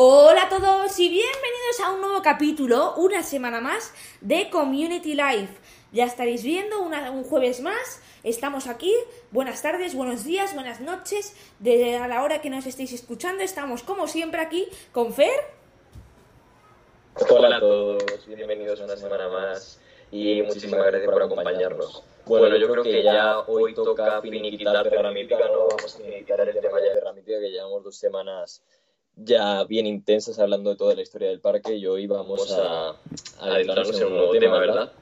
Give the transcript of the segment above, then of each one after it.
Hola a todos y bienvenidos a un nuevo capítulo, una semana más de Community Life. Ya estaréis viendo un jueves más, estamos aquí. Buenas tardes, buenos días, buenas noches. De a la hora que nos estéis escuchando, estamos como siempre aquí con Fer. Hola a todos, bienvenidos a una semana más y muchísimas gracias por acompañarnos. Bueno, yo creo que ya hoy toca finiquitar Terra ¿no? Vamos a finiquitar el tema ya de Terra que llevamos dos semanas ya bien intensas hablando de toda la historia del parque y hoy vamos a, a adentrarnos en un nuevo tema, ¿verdad?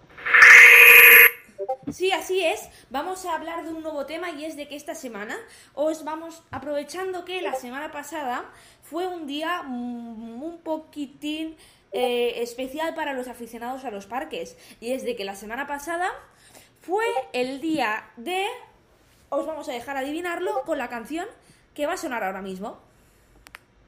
Sí, así es. Vamos a hablar de un nuevo tema y es de que esta semana os vamos aprovechando que la semana pasada fue un día mm, un poquitín eh, especial para los aficionados a los parques y es de que la semana pasada fue el día de os vamos a dejar adivinarlo con la canción que va a sonar ahora mismo.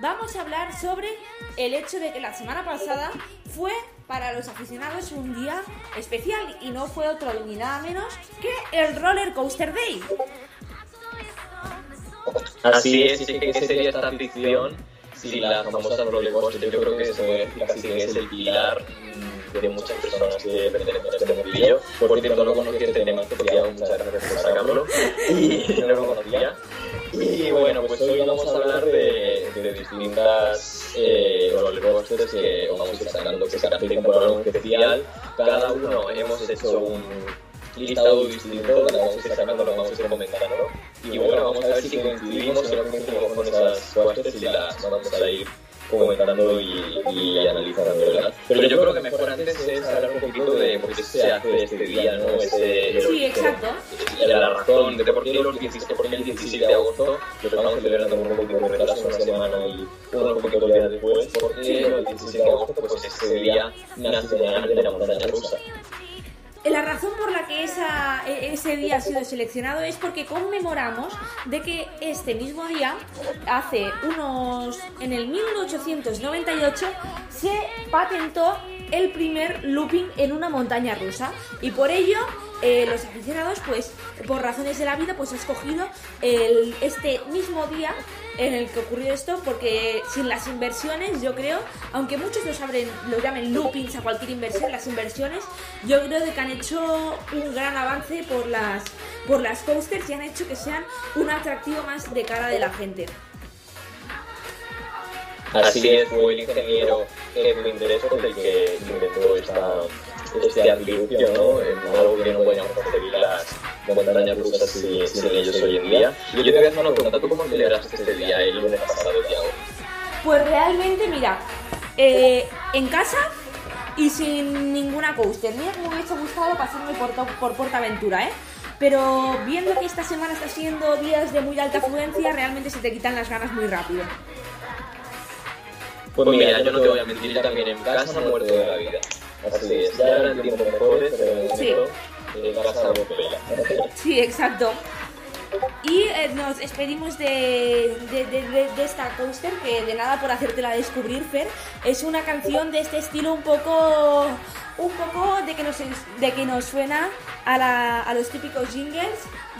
vamos a hablar sobre el hecho de que la semana pasada fue para los aficionados un día especial y no fue otro ni nada menos que el Roller Coaster Day. Así es, que sería esta ficción si la famosa roller coaster, yo creo que que es el pilar mm, de muchas personas que pertenecen a este mundillo. Por cierto, no conocía este tema, te pedía muchas gracias por sacarlo y no lo conocía. Y bueno, pues hoy vamos a hablar de, de distintas eh, roller coasters que vamos a ir sacando, que caracterizan por algo especial. Cada uno hemos hecho un listado distinto, lo vamos a ir sacando, lo vamos a ir comentando. Y bueno, vamos a ver si coincidimos o no coincidimos con esas coasters y las vamos a ir comentando y, y analizando, ¿verdad? Pero yo creo que mejor antes es hablar un poquito de por qué se hace este día, ¿no? Sí, exacto. la razón de por qué, los 17, por qué el 17 de agosto lo estamos celebrando con un poquito de retraso, una semana y unos poquitos días después, porque el 17 de agosto pues ese día nace de la montaña rusa. La razón por la que e- ese día ha sido seleccionado es porque conmemoramos de que este mismo día, hace unos. en el 1898, se patentó el primer looping en una montaña rusa. Y por ello, eh, los aficionados, pues, por razones de la vida, pues ha escogido este mismo día en el que ocurrió esto, porque sin las inversiones, yo creo, aunque muchos lo, saben, lo llamen loopings a cualquier inversión, las inversiones, yo creo que han hecho un gran avance por las, por las coasters y han hecho que sean un atractivo más de cara de la gente. Así es, el ingeniero Edwin Dresser el que inventó esta, este artilugio, ¿no? En algo que no podíamos conseguir las montañas rusas sin, sin ellos hoy en día. Y yo te voy a hacer una pregunta, ¿tú cómo celebraste este día, el lunes pasado, Tiago? Pues realmente, mira, eh, en casa y sin ninguna coaster. Mira que me hubiese gustado pasarme por, por Portaventura, ¿eh? Pero viendo que esta semana está siendo días de muy alta afluencia, realmente se te quitan las ganas muy rápido. Pues mira, yo no te voy a mentir, yo también en casa muerto de la vida. Así es, ya eran tiempos mejores, pero en Sí. casa pela. Sí, exacto. Y eh, nos despedimos de, de, de- de- de esta coaster que de nada por hacértela descubrir, Fer. Es una canción de este estilo un poco un poco de que nos, de que nos suena a, la- a los típicos jingles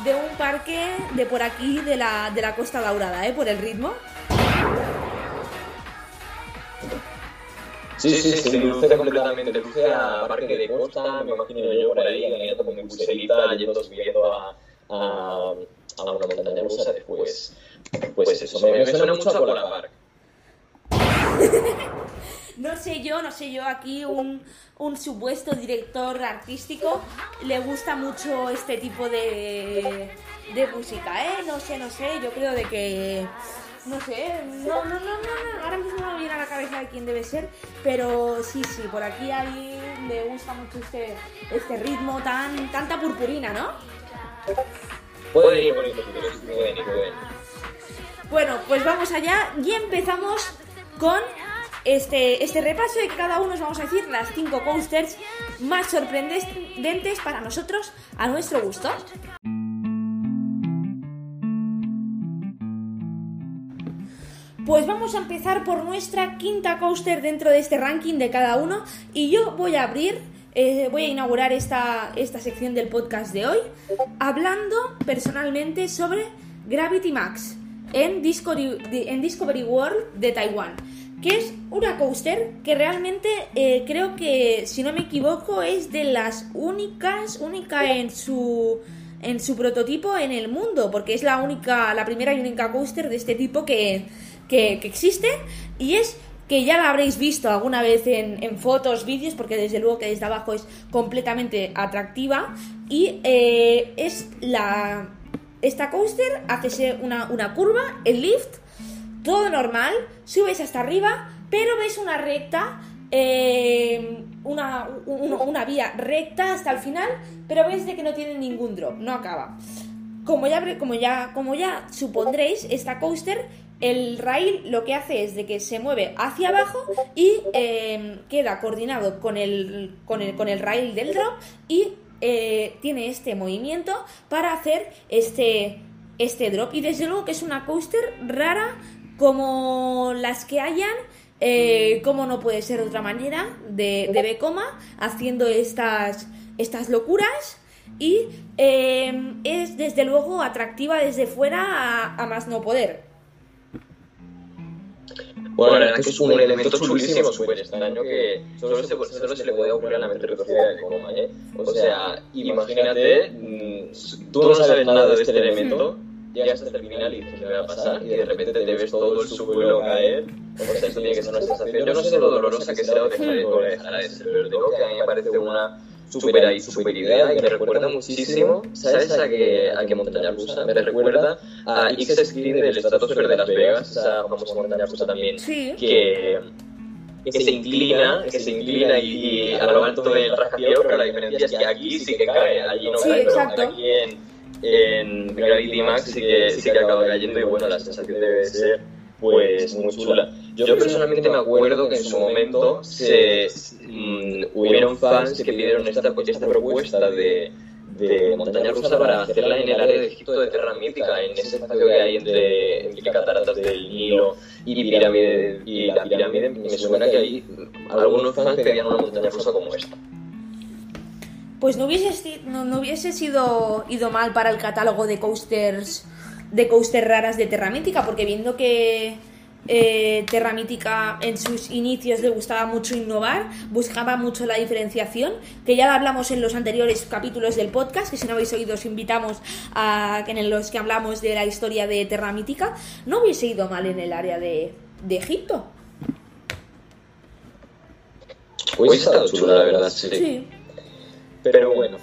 de un parque de por aquí de la, de la Costa Daurada, ¿eh? por el ritmo. Sí, sí, sí, sí, luce completamente, luce a Parque de Costa, me imagino yo por ahí, caminando con mi pulserita, yendo subiendo a, a, a una montaña rusa después. Pues eso, me, me suena mucho a Polar Park. No sé yo, no sé yo, aquí un, un supuesto director artístico le gusta mucho este tipo de, de música, ¿eh? No sé, no sé, yo creo de que... No sé, no, no, no, no, no, ahora mismo no me viene a la cabeza de quién debe ser, pero sí, sí, por aquí a alguien le gusta mucho este, este ritmo tan, tanta purpurina, ¿no? Pueden ir poniendo títulos, pueden ir, pueden. Bueno, pues vamos allá y empezamos con este, este repaso y cada uno os vamos a decir las cinco coasters más sorprendentes para nosotros a nuestro gusto. Pues vamos a empezar por nuestra quinta coaster dentro de este ranking de cada uno. Y yo voy a abrir, eh, voy a inaugurar esta, esta sección del podcast de hoy hablando personalmente sobre Gravity Max en Discovery, World de Taiwán, que es una coaster que realmente eh, creo que, si no me equivoco, es de las únicas, única en su en su prototipo en el mundo, porque es la única, la primera y única coaster de este tipo que, que, existe y es que ya la habréis visto alguna vez en, fotos, vídeos, porque desde luego que desde abajo es completamente atractiva y eh, es la... Esta coaster hace una, una curva, el lift, todo normal, subes hasta arriba, pero ves una recta eh, una, una, vía recta hasta el final, pero ves de que no tiene ningún drop, no acaba. Como ya, como ya, como ya supondréis, esta coaster el rail lo que hace es de que se mueve hacia abajo y em, queda coordinado con el, con, el, con el rail del drop y eh, tiene este movimiento para hacer este, este drop. Y desde luego que es una coaster rara como las que hayan. Eh, como no puede ser de otra manera, de, de Becoma, haciendo estas, estas locuras. Y em, es desde luego atractiva desde fuera a más no poder. Bueno, la verdad es que es un elemento chulísimo súper extraño que solo se, solo se le puede ocurrir a la mente retorcida de coma, ¿eh? O sea, imagínate, mm, tú no sabes nada de este elemento, llegas hasta el final y dices, ¿qué va a pasar? Y de repente te ves todo el suelo caer. O sea, esto tiene que ser una sensación. Yo no sé lo dolorosa que será o dejar de ser, pero que a mí me parece una super, super idea y me recuerda muchísimo, ¿sabes a qué, a qué montaña rusa? Me recuerda a X-Screen del Stratosphere de Las Vegas, esa famosa montaña rusa también, que, que se inclina, que se inclina y, a lo alto del rascacielos, pero la diferencia es que aquí sí que cae, allí no cae, pero aquí en, en Gravity Max sí que, sí que acaba cayendo y bueno, la sensación debe ser pues muy chula. Yo personalmente me acuerdo que en su momento se, mm, hubieron fans que pidieron esta, esta propuesta de, de montaña rusa para hacerla en el área de Egipto de Terra Mítica, en ese espacio que hay entre, entre cataratas del Nilo y, pirámide, y la pirámide. Me suena que ahí algunos fans pedían una montaña rusa como esta. Pues no hubiese, no, no hubiese sido ido mal para el catálogo de coasters de coasters raras de Terra Mítica, porque viendo que eh, Terra Mítica en sus inicios le gustaba mucho innovar, buscaba mucho la diferenciación, que ya la hablamos en los anteriores capítulos del podcast, que si no habéis oído os invitamos a en los que hablamos de la historia de Terra Mítica, no hubiese ido mal en el área de, de Egipto. Hubiese estado chulo, la verdad, sí. Pero bueno.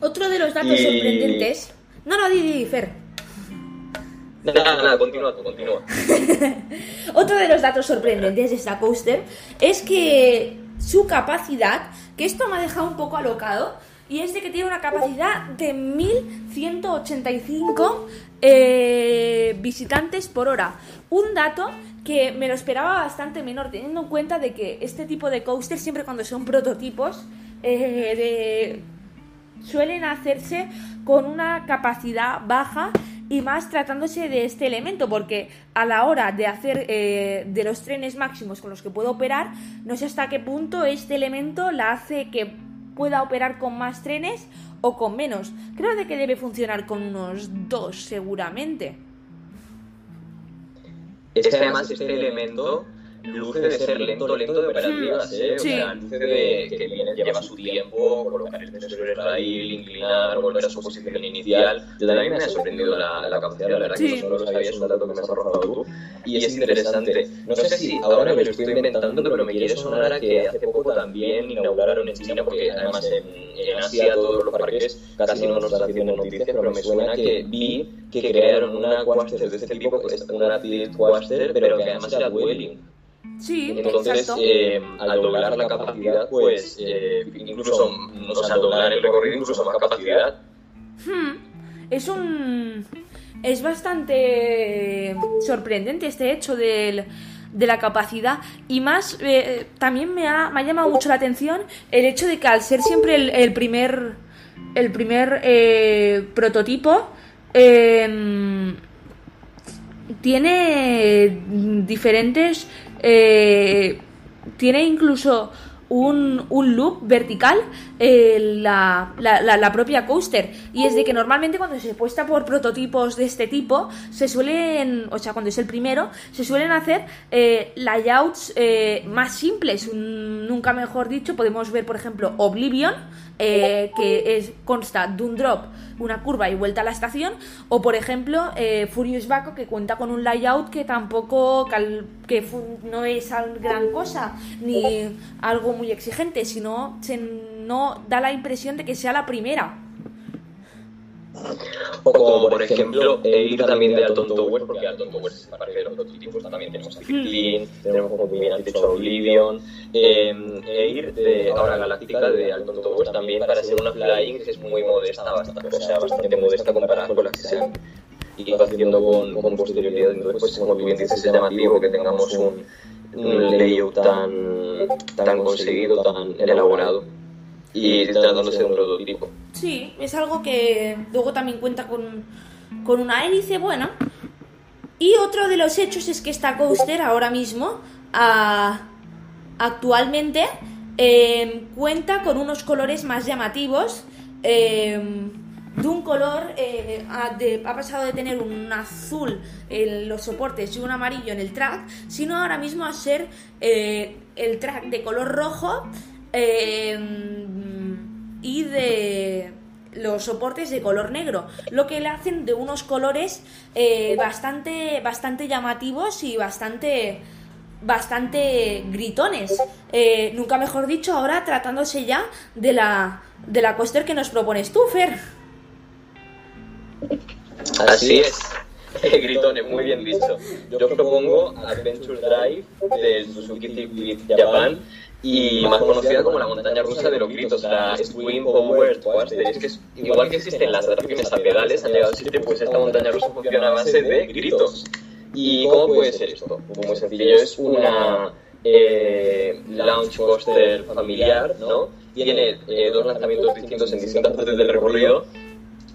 Otro de los datos sorprendentes. No, no, di, Fer. Nada, nada, continúa continúa. Otro de los datos sorprendentes de esta coaster es que su capacidad, que esto me ha dejado un poco alocado, y es de que tiene una capacidad de 1185 eh, visitantes por hora. Un dato que me lo esperaba bastante menor, teniendo en cuenta de que este tipo de coaster, siempre cuando son prototipos, eh, suelen hacerse con una capacidad baja y más tratándose de este elemento, porque a la hora de hacer eh, de los trenes máximos con los que puedo operar, no sé hasta qué punto este elemento la hace que pueda operar con más trenes o con menos. Creo de que debe funcionar con unos dos seguramente. Es que además este elemento luce de ser lento, lento de operativas, ¿eh? O sea, luce de que viene, lleva su tiempo, colocar el peso sobre el inclinar, volver a su posición inicial. Yo también me ha sorprendido la, la capacidad, la verdad, que no lo sabía, es un dato que me has arrojado tú. Y es interesante. No sé si ahora me lo estoy inventando, pero me quiere sonar a que hace poco también inauguraron en China, porque además en, en Asia todos los parques casi no nos haciendo noticias, pero me suena que vi que crearon una Quaster de este tipo, que es una Rapid Quaster, pero que además era Dwelling. Sí, Entonces, eh, al doblar la capacidad, pues eh, incluso, o sea, al doblar el recorrido, incluso más capacidad. Hmm. Es un. Es bastante sorprendente este hecho del, de la capacidad y más eh, también me ha, me ha llamado mucho la atención el hecho de que al ser siempre el, el primer el primer eh, prototipo em, tiene diferentes eh, tiene incluso un, un loop vertical eh, la, la, la- propia coaster. Y es de que normalmente cuando se apuesta por prototipos de este tipo se suelen, o sea cuando es el primero se suelen hacer eh, layouts eh, más simples. Un- nunca mejor dicho podemos ver por ejemplo Oblivion eh, que es, consta de un drop, una curva y vuelta a la estación, o por ejemplo eh, Furious Baco que cuenta con un layout que tampoco que no es gran cosa ni algo muy exigente, sino se no da la impresión de que sea la primera. O como por ejemplo e ir también de Alton Towers, porque Alton Towers es parte de los prototipos, también tenemos City Clean, tenemos como bien has dicho Oblivion, eh, e ir de ahora Galáctica de Alton Towers también para ser una flying que es muy modesta, bastante, o sea, bastante modesta comparada con las que se han ido haciendo con, con posterioridad. Entonces, pues como tú bien dices, es llamativo que tengamos un, un layout tan, tan conseguido, tan elaborado y tratándose de un prototipo. Sí, es algo que luego también cuenta con, con una hélice buena. Y otro de los hechos es que esta coaster ahora mismo, ah, actualmente, eh, cuenta con unos colores más llamativos. eh, de un color, eh, ha, de- ha pasado de tener un azul en los soportes y un amarillo en el track, sino ahora mismo a ser eh, el track de color rojo eh, y de los soportes de color negro, lo que le hacen de unos colores eh, bastante, bastante llamativos y bastante, bastante gritones. Eh, nunca mejor dicho, ahora tratándose ya de la, de la coaster que nos propones tú, Fer. Así es. Gritones, muy bien dicho. Yo propongo Adventure Drive del Suzuki Japan y más conocida como la montaña rusa de los gritos, la Twin Power Coaster. Es que es, igual que existen las atracciones a pedales, han llegado a existir, pues esta montaña rusa funciona a base de gritos. ¿Y cómo puede ser esto? Pues muy sencillo, es una eh, launch coaster familiar, ¿no? Tiene eh, dos lanzamientos distintos en distintas partes del recorrido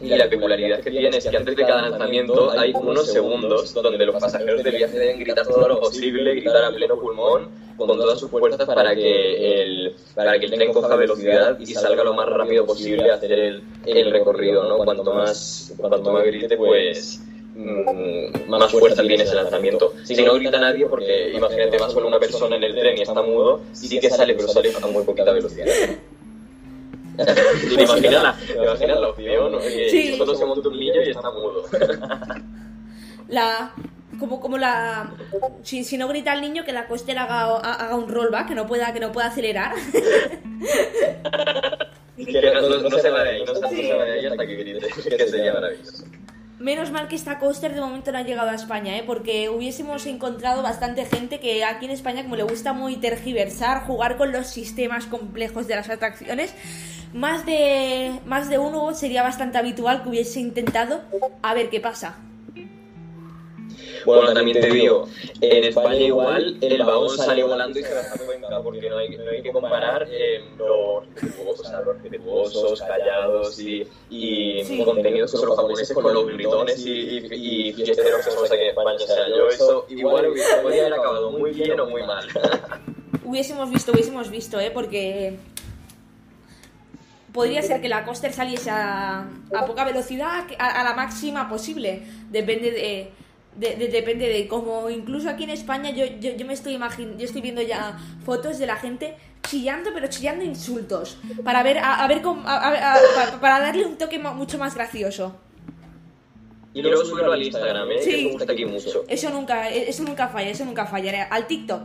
y la peculiaridad que tiene es que antes de cada lanzamiento hay unos segundos donde los pasajeros del viaje deben gritar todo lo posible, gritar a pleno pulmón, con todas sus fuerzas para que el, para que el tren coja velocidad y salga lo más rápido posible a hacer el, el recorrido, ¿no? Cuanto más, cuanto más grite, pues mm, más fuerza tiene ese lanzamiento. Si no grita nadie, porque imagínate, va solo una persona en el tren y está mudo, sí que sale, pero sale a muy poquita velocidad. ¿Te imaginas la, te imaginas la opción? Oye, Sí. solo se monta un niño y está mudo. La. Como, como la. Si, si no grita el niño, que la coaster haga, haga un rollback, que no pueda, que no pueda acelerar. que no, no- no se va de ahí, no, se- no se va de ahí hasta que grite, que sería maravilloso. Menos mal que esta coaster de momento no ha llegado a España, ¿eh? porque hubiésemos encontrado bastante gente que aquí en España, como le gusta muy tergiversar, jugar con los sistemas complejos de las atracciones, más de, más de uno sería bastante habitual que hubiese intentado a ver qué pasa. Bueno, también te digo, en España igual el vagón sale volando y se gasta cuenta, porque no hay, no hay que comparar eh, los respetuosos, o sea, los respetuosos, callados y, y Sí. contenidos que son los japoneses con los gritones y, y, y fiesteros que somos aquí en España. O sea, yo eso igual hubiese- podría haber acabado muy bien o muy mal. Hubiésemos visto, hubiésemos visto, ¿eh? porque podría ser que la coaster saliese a, a poca velocidad, a, a la máxima posible. Depende de, de- de- depende de cómo. Incluso aquí en España yo, yo, yo me estoy imagin, yo estoy viendo ya fotos de la gente chillando, pero chillando insultos para ver a, a ver cómo, a- a- a- pa- para darle un toque mucho más gracioso. Y luego subirlo al Instagram, ¿eh? Sí. que me gusta aquí mucho. Eso nunca, eso nunca falla, eso nunca falla. Al TikTok.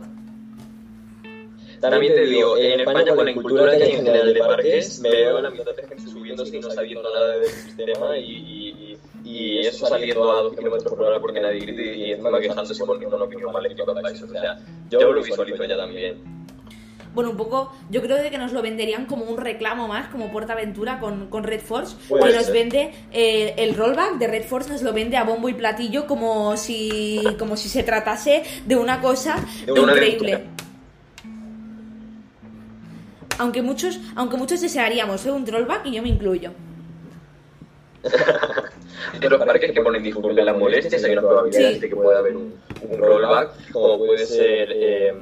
También te digo, en España con la cultura que hay en general de parques, me veo a la mitad de gente subiéndose y no sabiendo nada del sistema y, y, y eso saliendo a 2 kilómetros por hora porque nadie grite y encima quejándose porque no opinión maléfica para eso. O sea, yo lo visualizo ya también. bueno, un poco, yo creo de que nos lo venderían como un reclamo más, como PortAventura con, con Red Force, Puede que nos vende eh, el rollback de Red Force, nos lo vende a bombo y platillo como si, como si se tratase de una cosa De una increíble. aventura. Aunque muchos, aunque muchos desearíamos ¿eh? un rollback y yo me incluyo. En los parques que ponen disponible las molestias hay una probabilidad Sí. de que pueda haber un, un rollback, como puede ser eh,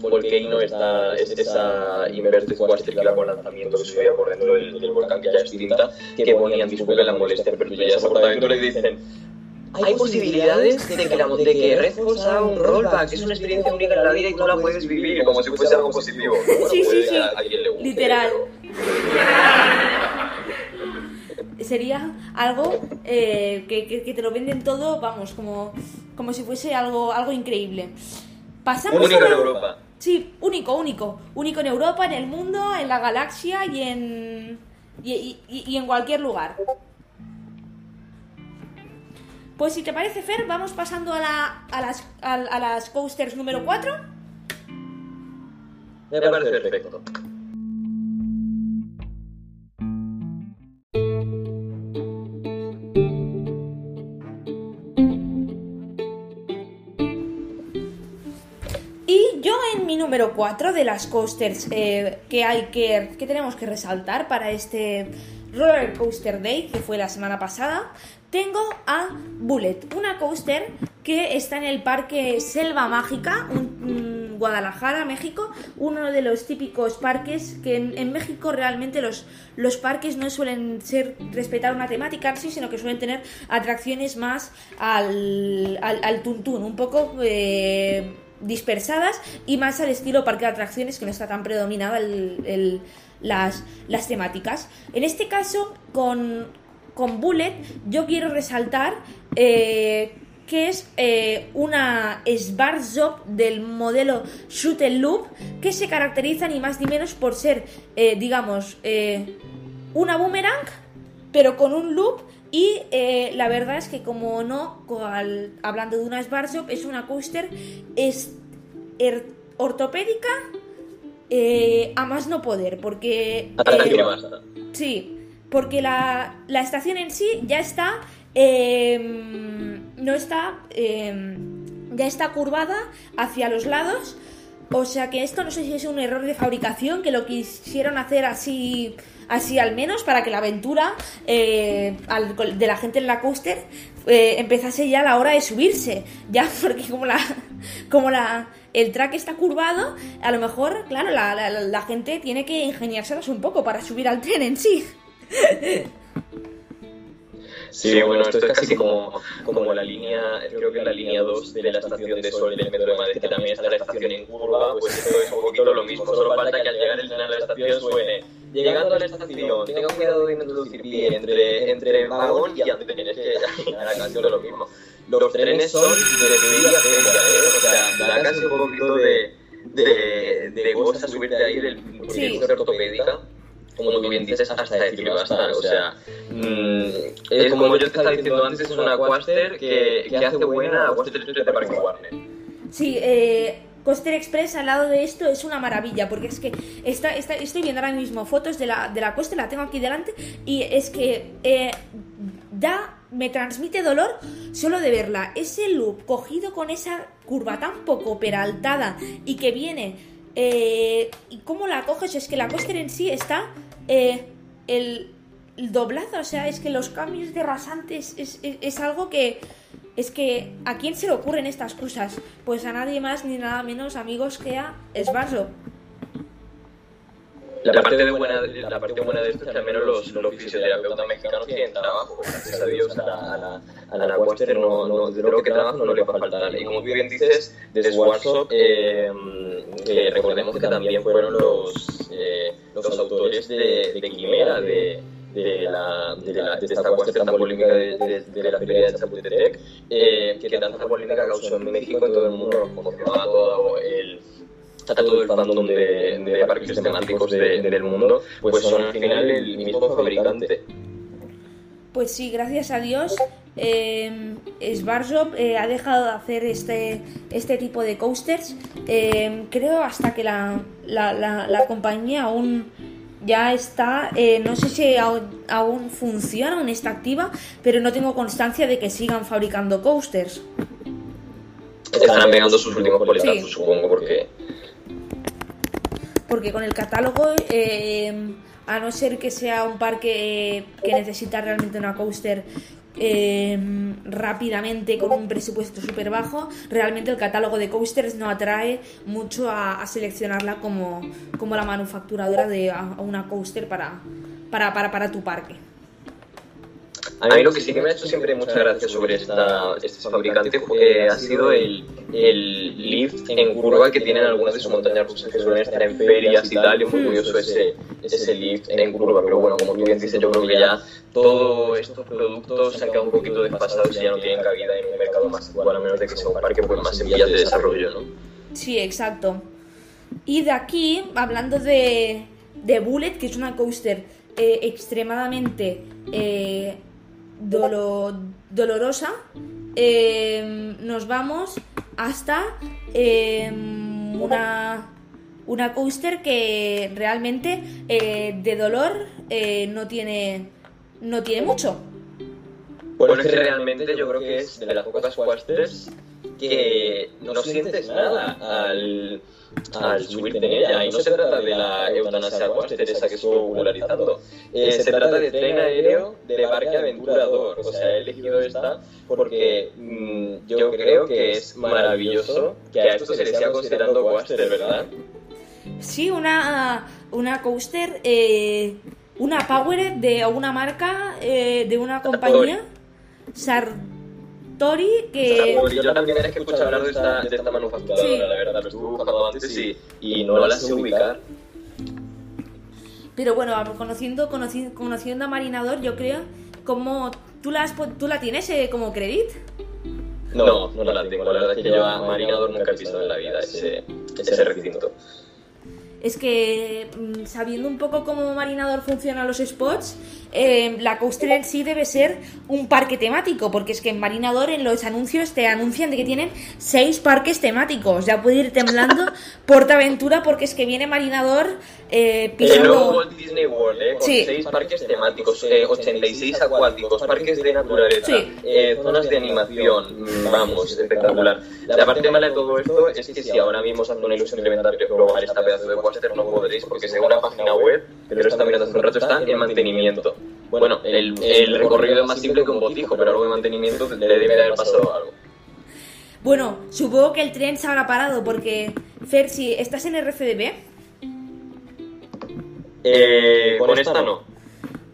Volcano, esta, es- esa Inverted iba con lanzamiento que subía por dentro del, del volcán que ya es extinta, que ponían disponible las molestias, pero tú ya esa portaventura y dicen hay posibilidades de que, la, de que Red Force haga un rollback, es una experiencia única en la vida y tú la puedes vivir como si fuese algo positivo. Bueno, Sí, sí, sí. a- a quien le guste, Literal. pero- Sería algo eh, que, que- que te lo venden todo, vamos, como, como si fuese algo, algo increíble. Pasamos Único a en Europa. Sí, único, único. Único en Europa, en el mundo, en la galaxia y en. y, y- y- y en cualquier lugar. Pues si te parece, Fer, vamos pasando a, la, a, las, a, a las coasters número 4. Me parece perfecto. Y yo en mi número 4 de las coasters eh, que hay que, que tenemos que resaltar para este Roller Coaster Day, que fue la semana pasada, tengo a Bullet, una coaster que está en el parque Selva Mágica, mm, Guadalajara, México, uno de los típicos parques que en, México realmente los, los parques no suelen ser respetar una temática sí, sino que suelen tener atracciones más al, al, tuntún, un poco... eh, dispersadas y más al estilo parque de atracciones que no está tan predominada las, las temáticas. En este caso, con, con Bullet, yo quiero resaltar eh, que es eh, una Smart Shop del modelo Shoot and Loop que se caracteriza ni más ni menos por ser, eh, digamos, una boomerang pero con un loop y eh, la verdad es que como no, cual- hablando de una Smart Shop, es una coaster es er- ortopédica eh, a más no poder, porque... Eh. Sí, porque la, la estación en sí ya está. eh, no está. eh, ya está curvada hacia los lados. O sea que esto no sé si es un error de fabricación, que lo quisieron hacer así, así al menos, para que la aventura eh, de la gente en la coaster eh, empezase ya a la hora de subirse. Ya, porque como la, como la, el track está curvado, a lo mejor, claro, la, la- la gente tiene que ingeniárselas un poco para subir al tren en sí. Sí, bueno, esto es casi como, como la línea, creo que la línea 2 de la estación de Sol del metro de Madrid, que también está la estación en curva, pues esto es un poquito lo mismo, solo falta que al llegar el tren a la estación suene, llegando a la estación, tenga cuidado de no introducir pie entre, entre vagón y andén, es que la canción es lo mismo. Los trenes son de media feria, ¿eh? O sea, da casi un poquito de, de, de cosa subirte ahí del Sí. ortopédica como tú bien dices, hasta decir basta. O sea, mm, es como yo te estaba diciendo antes, es una Quaster que, que hace buena a Quaster Express de Parque Warner. Sí, eh, Coaster Express al lado de esto es una maravilla, porque es que está, está- estoy viendo ahora mismo fotos de la, de la coaster, la tengo aquí delante, y es que eh, da, me transmite dolor solo de verla. Ese loop cogido con esa curva tan poco peraltada y que viene, eh, y cómo la coges, es que la coaster en sí está, eh, el, el o sea, es que los cambios de rasantes es, es- es algo que... Es que, ¿a quién se le ocurren estas cosas? Pues a nadie más ni nada menos, amigos, que a Sbarzo. La parte, de buena, la parte buena de esto es que al menos los, los fisioterapeutas mexicanos tienen trabajo, gracias a Dios a la, a la, a la Quaster no, no, de lo que trabaja no le va a faltar. Y como bien dices, de Swarsop, eh, que recordemos que también fueron los, eh, los autores de, de Quimera, de, de, la, de, la, de esta Quaster tan polémica de, de, de la feria de Chapultepec, eh, que tanta polémica causó en México, en todo el mundo, nos conmocionó a todo el a todo el fandom de, de parques temáticos de- del mundo, pues son al final el mismo fabricante. Pues sí, gracias a Dios, eh, Svarsov eh, ha dejado de hacer este, este tipo de coasters. eh, creo hasta que la, la, la- la compañía aún ya está, eh, no sé si aún, aún funciona, aún está activa, pero no tengo constancia de que sigan fabricando coasters. Estarán pegando sus últimos coletazos, Sí. supongo, porque Porque con el catálogo, eh, a no ser que sea un parque que necesita realmente una coaster eh, rápidamente con un presupuesto súper bajo, realmente el catálogo de coasters no atrae mucho a, seleccionarla como, como la manufacturadora de a una coaster para, para, para, para tu parque. A mí lo que sí que me ha hecho siempre mucha gracia sobre esta, este fabricante eh, ha sido el, el lift en curva que tienen algunas de sus montañas rusas que suelen estar en ferias y tal, y es muy curioso ese, ese lift en curva, pero bueno, como tú bien dices, yo creo que ya todos estos productos se han quedado un poquito desfasados y ya no tienen cabida en un mercado más actual, a menos de que sea un parque pues, más en vías de desarrollo, ¿no? Sí, exacto. Y de aquí, hablando de, de Bullet, que es una coaster eh, extremadamente eh, dolo- dolorosa, eh, nos vamos hasta eh, una, una coaster que realmente eh, de dolor eh, no tiene no tiene mucho. Bueno, es que realmente yo creo que es de las pocas coasters que no sientes nada al, al subirte en ella. Y no se trata de la eutanasia coaster, esa que estuvo popularizando. Eh, se trata de tren aéreo de parque aventurador. O sea, he elegido esta porque mm, yo creo que es maravilloso que a esto se le siga considerando coaster, ¿verdad? Sí, una, una coaster, eh, una Power de una marca, eh, de una compañía, Sartori, que... Yo la primera vez que escuché hablar de esta, de esta manufacturadora, Sí. la verdad, lo estuve buscando antes y, y no la sé ubicar. Pero bueno, conociendo, conoci- conociendo a Marinador, yo creo, como tú la, has tú la tienes eh, como credit. No, no la tengo. La verdad es que yo a Marinador nunca he pisado en la vida ese, ese recinto. Es que mm, sabiendo un poco cómo Marinador funciona los spots, eh, la coaster en sí debe ser un parque temático, porque es que en Marinador en los anuncios te anuncian de que tienen seis parques temáticos. Ya puede ir temblando Portaventura porque es que viene Marinador eh, pisando... Walt Disney World, ¿eh? Con Sí. seis parques temáticos, eh, 86 acuáticos, parques de naturaleza, Sí. eh, zonas de animación, vamos, espectacular. La parte mala de todo esto es que si ahora mismo os hace una ilusión probar esta pedazo de coaster, no podréis, porque según la página web, que lo está mirando hace un rato, está en mantenimiento. Bueno, el, el recorrido es más simple que un botijo, pero algo de mantenimiento le debe de haber pasado algo. Bueno, supongo que el tren se habrá parado porque, Fer, si estás en RCDB, Eh, con esta no.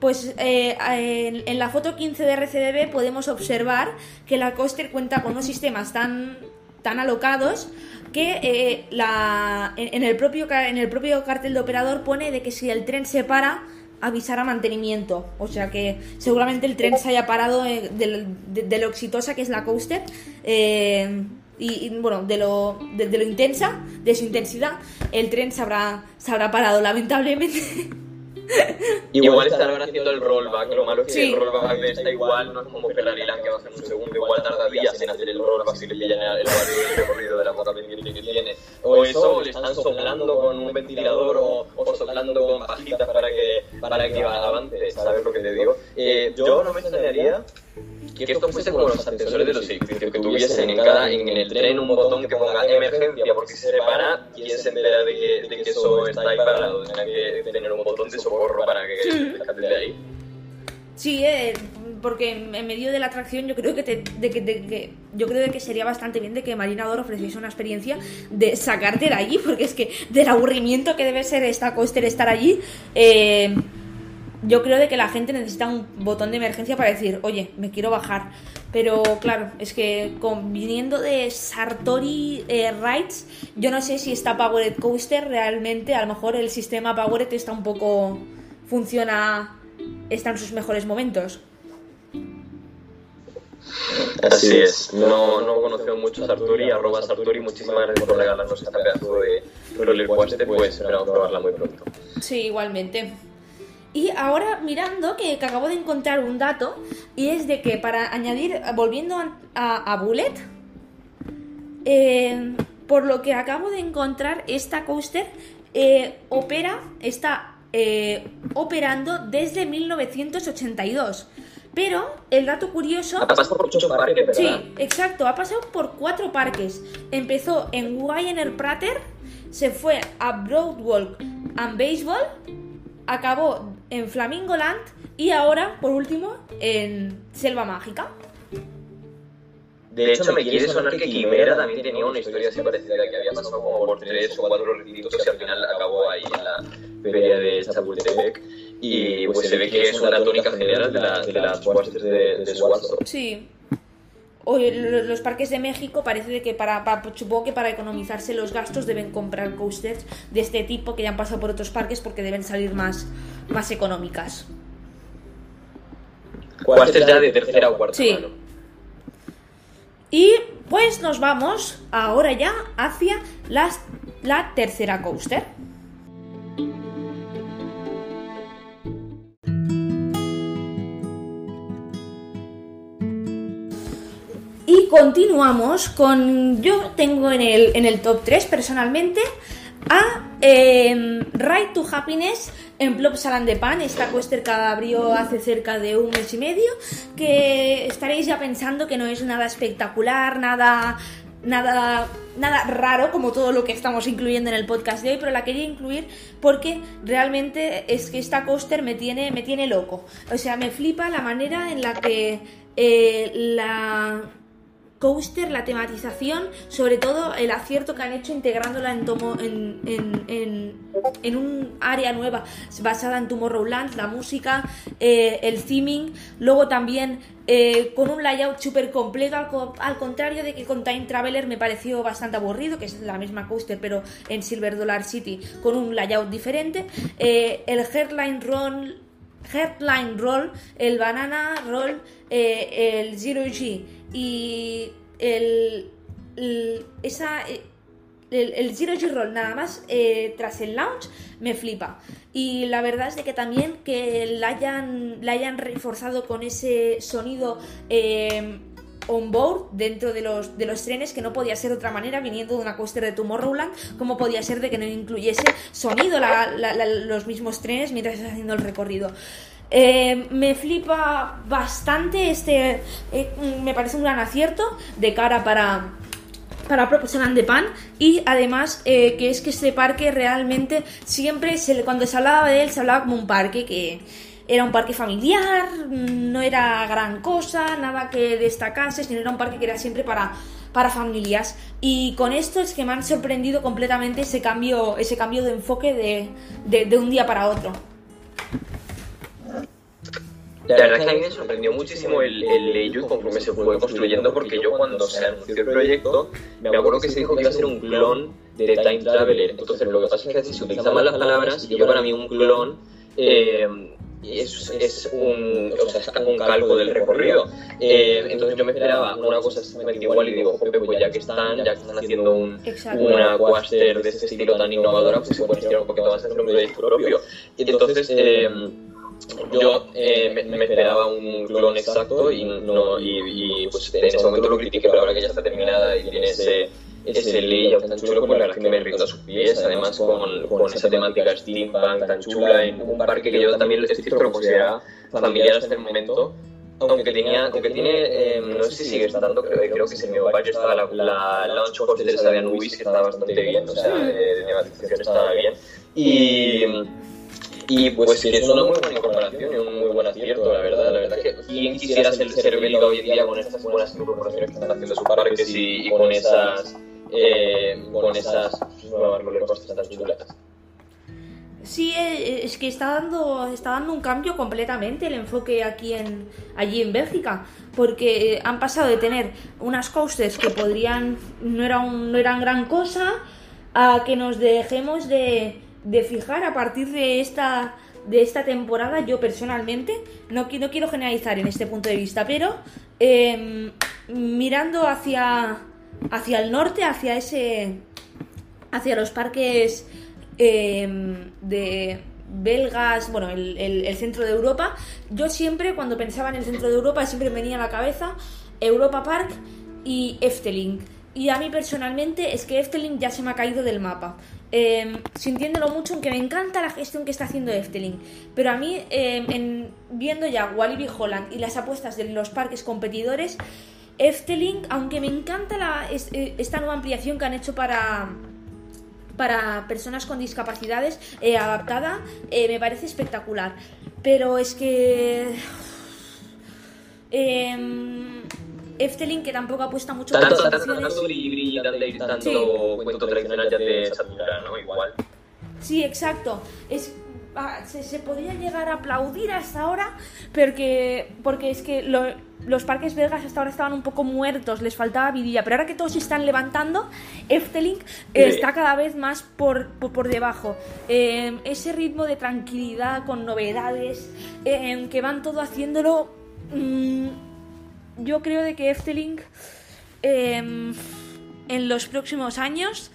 Pues eh, en, en la foto 15 de RCDB podemos observar que la coaster cuenta con unos sistemas tan, tan alocados que eh, la, en, en el propio, ca- en el propio cartel de operador pone de que si el tren se para avisará mantenimiento. O sea que seguramente el tren se haya parado de, lo exitosa que es la coaster. eh, y, y, bueno, de lo, de, de lo intensa, de su intensidad, el tren se habrá, se habrá parado, lamentablemente. Igual estar ahora haciendo el rollback, lo malo es que Sí. el rollback de esta igual no es como Ferrari Land que baja en un segundo, igual tarda días en hacer el rollback si le pillan el el barrio del recorrido de la poca pendiente que tiene. O eso, o le están soplando con un ventilador o, o soplando con pajitas para que, para que avance, ¿sabes lo que te digo? Eh, yo no me extrañaría que esto fuese como los ascensores de los edificios, que tuviesen en cada en el tren un botón que ponga emergencia porque si se para, ¿quién se entera de que, de que eso está ahí parado? Tendrá que tener un botón de socorro para que se rescate de ahí. Sí, eh, porque en medio de la atracción yo creo que, te- de que, de que- yo creo de que sería bastante bien de que Marinador ofreciese una experiencia de sacarte de allí, porque es que del aburrimiento que debe ser esta coaster estar allí, eh, yo creo de que la gente necesita un botón de emergencia para decir, oye, me quiero bajar. Pero claro, es que con, viniendo de Sartori eh, Rides, yo no sé si esta Powered Coaster realmente, a lo mejor el sistema Powered está un poco. funciona. está en sus mejores momentos. Así es. No, no conocemos mucho a Sartori, arroba Sartori, muchísimas gracias por regalarnos esta pedazo de roller coaster, pues esperamos probarla muy pronto. Sí, igualmente. Y ahora mirando que, que acabo de encontrar un dato y es de que para añadir, volviendo a, a- a Bullet, eh, por lo que acabo de encontrar, esta coaster eh, opera, está eh, operando desde 1982. Pero el dato curioso Ha pasado por muchos parques, ¿verdad? Sí, exacto. Ha pasado por cuatro parques. Empezó en Wiener Prater, se fue a Broadwalk and Baseball, acabó en Flamingo Land y ahora, por último, en Selva Mágica. De hecho, me quiere sonar que Quimera también tenía una historia así parecida, que había pasado como por tres o cuatro requisitos y al final acabó ahí en la feria de Chapultepec. Y pues se ve que es una tónica general de, la, de las coasters de, de. Sí. O los parques de México parece de que para, para- supongo que para economizarse los gastos deben comprar coasters de este tipo que ya han pasado por otros parques porque deben salir más, más económicas. Coasters ya de tercera o cuarta Sí. mano. Y pues nos vamos ahora ya hacia las- la tercera coaster. Y continuamos con. Yo tengo en el, en el top 3 personalmente a eh, Ride to Happiness en Plopsaland de Pan, esta coaster que abrió hace cerca de un mes y medio, que estaréis ya pensando que no es nada espectacular, nada nada nada raro como todo lo que estamos incluyendo en el podcast de hoy, pero la quería incluir porque realmente es que esta coaster me tiene me tiene loco. O sea, me flipa la manera en la que eh, la coaster, la tematización, sobre todo el acierto que han hecho integrándola en, tomo, en, en, en, un área nueva basada en Tomorrowland, la música, eh, el theming, luego también eh, con un layout súper completo, al, co- al contrario de que con Time Traveler me pareció bastante aburrido, que es la misma coaster pero en Silver Dollar City con un layout diferente, Eh, el Headline Roll Headline Roll, el Banana Roll, eh, el Zero G y el, esa eh, el, Zero G Roll nada más eh, tras el launch me flipa. Y la verdad es de que también que la hayan la hayan reforzado con ese sonido on board dentro de los, de los trenes que no podía ser de otra manera viniendo de una coaster de Tomorrowland como podía ser de que no incluyese sonido los mismos trenes mientras estás haciendo el recorrido. Eh, me flipa bastante este eh, me parece un gran acierto de cara para para Proporcionan de Pan y además eh, que es que este parque realmente siempre cuando se hablaba de él se hablaba como un parque que era un parque familiar, no era gran cosa, nada que destacase, sino era un parque que era siempre para, para familias y con esto es que me han sorprendido completamente ese cambio, ese cambio de enfoque de, de- de un día para otro. La verdad es que a mí me sorprendió muchísimo el, el layout conforme se fue construyendo, porque yo cuando se anunció el proyecto, me acuerdo que se dijo que iba a ser un clon de Time Traveler. Entonces, lo que pasa es que se utilizan mal las palabras, y yo para mí un clon eh, es, es un, o sea, es un calco del recorrido. Eh, entonces yo me esperaba una cosa exactamente igual y digo, jope, pues ya que están, ya que están haciendo un, una coaster de este estilo tan innovadora, pues se puede estirar un poquito más a hacer un proyecto propio. Y entonces... Eh, yo eh, me, me esperaba un clon exacto y, no, y, y, pues en ese momento lo critiqué, pero ahora que ya está terminada y tiene ese, ese layout tan chulo, pues la que me rindo a sus pies, además con, con esa temática steampunk tan chula en un parque que yo también estoy pero consideraba familiar hasta el momento. Aunque tenía, aunque tiene, eh, no sé si sigue estando, creo, creo que es el mío barrio estaba la, la launch de Sabian Luis, que estaba bastante bien, o sea, de, de tematización estaba bien. Y, y pues que es una muy buena incorporación y un muy buen acierto, la verdad. La verdad que quien quisiera ser, ser belga hoy en día con estas buenas incorporaciones que están haciendo sus parques y, y con esas eh, con esas nuevas coasters tan chulas. Sí, eh, es que está dando, está dando un cambio completamente el enfoque aquí en, allí en Bélgica, porque han pasado de tener unas coasters que podrían, no, era no eran gran cosa, a que nos dejemos de, de fijar a partir de esta, de esta temporada, yo personalmente, no, no quiero generalizar en este punto de vista, pero em, mirando hacia, hacia el norte, hacia ese hacia los parques eh, de, belgas, bueno, el, el- centro de Europa. Yo siempre, cuando pensaba en el centro de Europa, siempre me venía a la cabeza Europa Park y Efteling. Y a mí personalmente es que Efteling ya se me ha caído del mapa. Eh, sintiéndolo mucho, aunque me encanta la gestión que está haciendo Efteling. Pero a mí, eh, en, viendo ya Walibi Holland y las apuestas de los parques competidores, Efteling, aunque me encanta la, es- eh, esta nueva ampliación que han hecho para, para personas con discapacidades eh, adaptada, eh, me parece espectacular. Pero es que... Efteling, que tampoco apuesta mucho por Tanto, las tanto, tanto tanto, Sí. cuento tradicional ya te satura, ¿no? Igual. Sí, exacto. Es, se, se podría llegar a aplaudir hasta ahora porque, porque es que lo- los parques belgas hasta ahora estaban un poco muertos, les faltaba vidilla, pero ahora que todos se están levantando, Efteling eh, está cada vez más por, por, por debajo. Eh, ese ritmo de tranquilidad, con novedades, eh, que van todo haciéndolo... mm, yo creo de que Efteling em, en los próximos años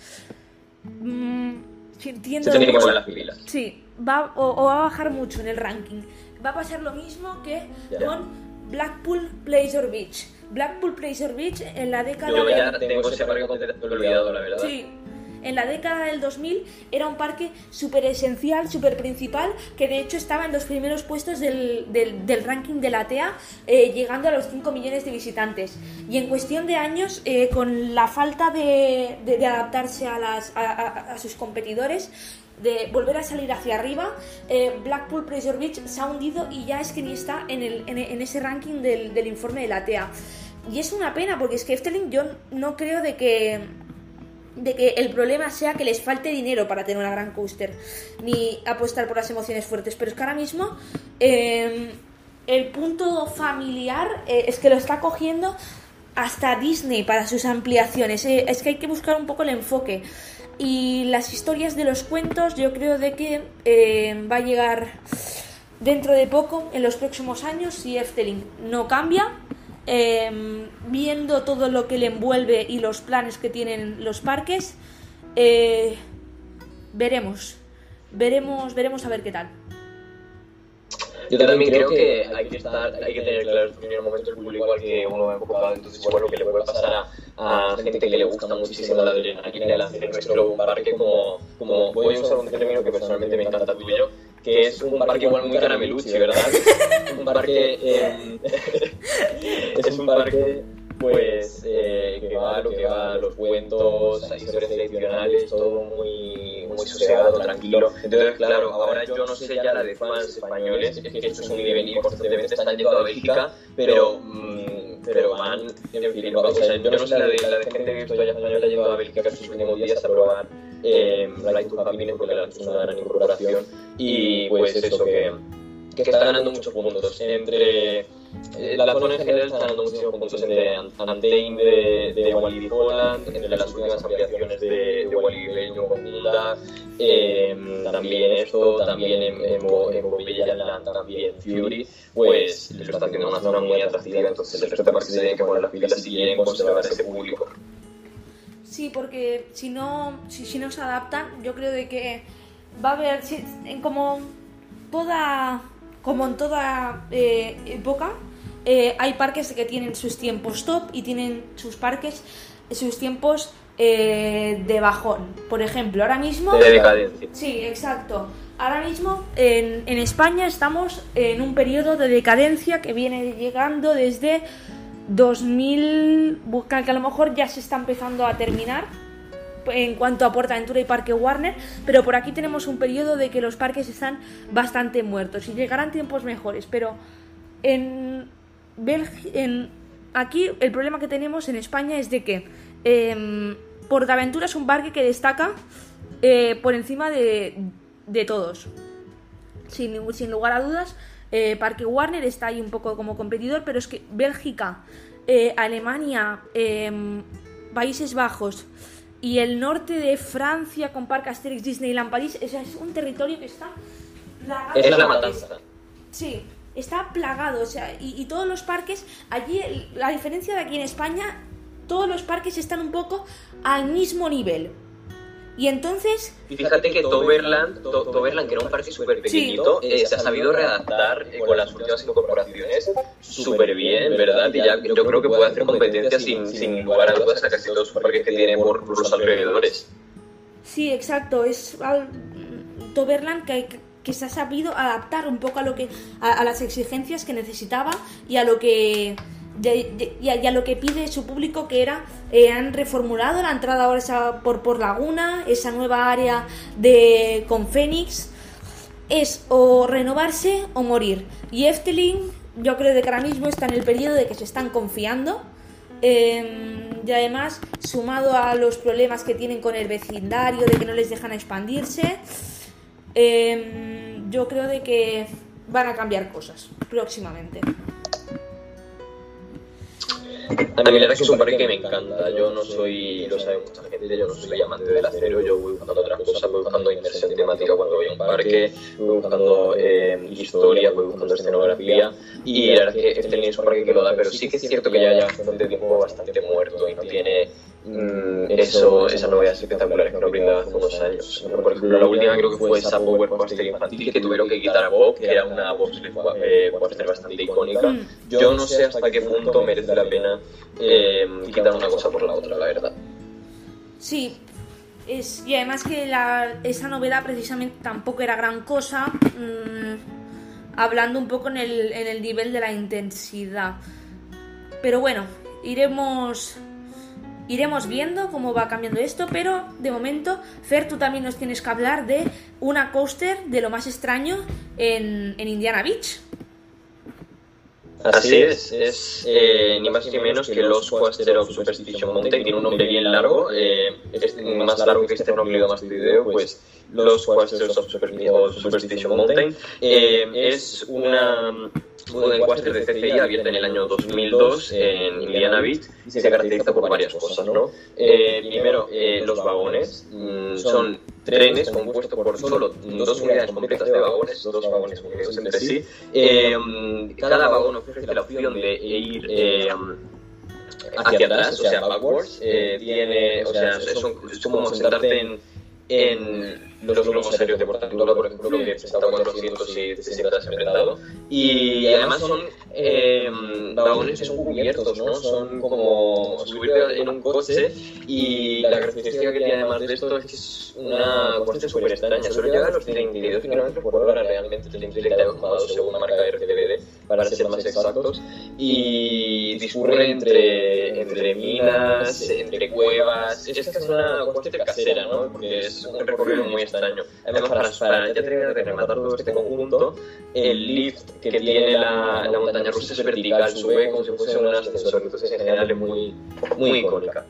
mm, sintiendo Se tiene que las pilas. Sí, va, o, o va a bajar mucho en el ranking. Va a pasar lo mismo que Ya. con Blackpool Pleasure Beach. Blackpool Pleasure Beach en la década Yo ya tengo ese parque completamente olvidado, la verdad. Sí. En la década del 2000 era un parque súper esencial, súper principal, que de hecho estaba en los primeros puestos del, del- del ranking de la TEA, eh, llegando a los 5 millones de visitantes. Y en cuestión de años, eh, con la falta de, de- de adaptarse a, las, a, a- a sus competidores, de volver a salir hacia arriba, eh, Blackpool Pleasure Beach se ha hundido y ya es que ni está en, el, en, ese ranking del, del informe de la TEA. Y es una pena, porque es que Efteling yo no creo de que de que el problema sea que les falte dinero para tener una gran coaster, ni apostar por las emociones fuertes. Pero es que ahora mismo eh, el punto familiar eh, es que lo está cogiendo hasta Disney para sus ampliaciones. Eh, es que hay que buscar un poco el enfoque. Y las historias de los cuentos, yo creo de que eh, va a llegar dentro de poco, en los próximos años, si Efteling no cambia, eh, viendo todo lo que le envuelve y los planes que tienen los parques, eh, veremos, veremos, veremos a ver qué tal. Yo también creo que hay que estar, hay que tener claro en primer momento el público al que uno va enfocado, entonces igual lo que le puede pasar a, a gente que le gusta muchísimo la adrenalina al hacer nuestro parque como, como voy a usar un término que personalmente me encanta tuyo, que es un parque igual muy carameluchi, ¿verdad? un parque, eh, es un parque pues eh, que va lo que va, los cuentos, hay historias tradicionales, todo muy, muy sosegado, tranquilo. Entonces, claro, ahora yo no sé ya la de fans españoles, es que esto es un ir y venir, constantemente están yendo a Bélgica, pero, mm, pero van, en fin, o sea, yo no sé la de, la de gente que esto ya española llevado a Bélgica estos últimos días a probar eh, Light to Happiness, porque la- es una gran incorporación, y pues eso que que está ganando muchos puntos. Entre eh, la zona en general está ganando muchos puntos entre Untamed de, de Walibi Holland, entre las últimas ampliaciones de, de con Gunda, eh, también esto, también en, en, en también Fury, pues lo está haciendo una zona muy atractiva, entonces el resto de parques se tienen que poner las pilas si quieren conservar ese público. Sí, porque si no, si, si no se adaptan, yo creo de que va a haber, en como toda, como en toda eh, época, eh, hay parques que tienen sus tiempos top y tienen sus parques, sus tiempos eh, de bajón. Por ejemplo, ahora mismo... De decadencia. Sí, exacto. Ahora mismo en, en España estamos en un periodo de decadencia que viene llegando desde 2000, busca que a lo mejor ya se está empezando a terminar en cuanto a Portaventura y Parque Warner, pero por aquí tenemos un periodo de que los parques están bastante muertos y llegarán tiempos mejores, pero en, Belgi- aquí el problema que tenemos en España es de que em, Portaventura es un parque que destaca eh, por encima de, de todos. Sin, sin lugar a dudas, eh, Parque Warner está ahí un poco como competidor, pero es que Bélgica, eh, Alemania, em, Países Bajos y el norte de Francia con Parque Asterix, Disneyland, París, o sea, es un territorio que está plagado Es la matanza. Sí, está plagado, o sea, y, y todos los parques, allí, la diferencia de aquí en España, todos los parques están un poco al mismo nivel. Y entonces, Fíjate que Toverland, To- Toverland, que era un parque súper pequeñito, eh, se ha sabido readaptar eh, con las últimas incorporaciones súper bien, ¿verdad? Y ya yo creo que puede hacer competencia sin, sin lugar a dudas a casi todos los parques que tiene por, los alrededores. sí, exacto, es al- Toverland que, que se ha sabido adaptar un poco a lo que a, a las exigencias que necesitaba y a lo que y, lo que pide su público que era eh, han reformulado la entrada ahora esa por por Laguna, esa nueva área de con Fénix es o renovarse o morir. Y Efteling, yo creo de que ahora mismo está en el periodo de que se están confiando. eh, y además, sumado a los problemas que tienen con el vecindario, de que no les dejan expandirse, eh, yo creo de que van a cambiar cosas próximamente. A verdad es que es un parque que me encanta. Yo no soy, lo sabe mucha gente, yo no soy amante del acero. Yo voy buscando otras cosas, voy buscando inmersión temática cuando voy a un parque, voy buscando eh, historia, voy buscando escenografía. Y la verdad es que Efteling es un parque que lo da, pero sí que es cierto que ya lleva bastante tiempo bastante muerto y no tiene mm, eso, esas novedades espectaculares que nos brindaba hace unos años. Por ejemplo, la última creo que fue esa Power Coaster infantil que tuvieron que quitar a Bob, que era una bobsled eh, coaster bastante icónica. Yo no sé hasta qué punto merece la pena eh, quitar una cosa por la otra, la verdad. Sí, es, y además que la- esa novedad precisamente tampoco era gran cosa, mm, hablando un poco en el, en el nivel de la intensidad. Pero bueno, iremos, iremos viendo cómo va cambiando esto, pero de momento, Fer, tú también nos tienes que hablar de una coaster de lo más extraño en, en Indiana Beach. Así es, es eh, ni más ni menos que los Coaster of Superstition Mountain, tiene un nombre bien largo, eh, es más largo que este nombre más video, pues los Superstition, of Superstition Mountain. Eh, es una Modern Coaster de CCI abierta en el año 2002 en Indiana Beach y se caracteriza por varias cosas, ¿no? Eh, primero, eh, los vagones mm, son trenes compuestos por solo dos unidades completas de vagones, dos vagones unidos entre sí. Eh, cada vagón ofrece la opción de ir eh, hacia atrás, o sea, backwards. Eh, tiene, o sea, es como sentarte en, en los globos aéreos de Portaventura, por ejemplo, que pesa 400 y te sientas enfrentado. Y además son eh, vagones que son cubiertos, ¿no? Son como subirte en un coche y la característica que tiene además de esto es que es una cuestión súper extraña. Solo llega a los 32 kilómetros por hora realmente, 32,2 según la marca RCBD, para ser más exactos. Y discurre entre, entre minas, entre cuevas. Es que es una cuestión casera, ¿no? Porque es un recorrido muy extraño. Además, para, para ya terminar de rematar todo este conjunto, el lift que tiene la, la montaña rusa es vertical, sube como si fuese un ascensor. Entonces, en general, es muy, muy icónica.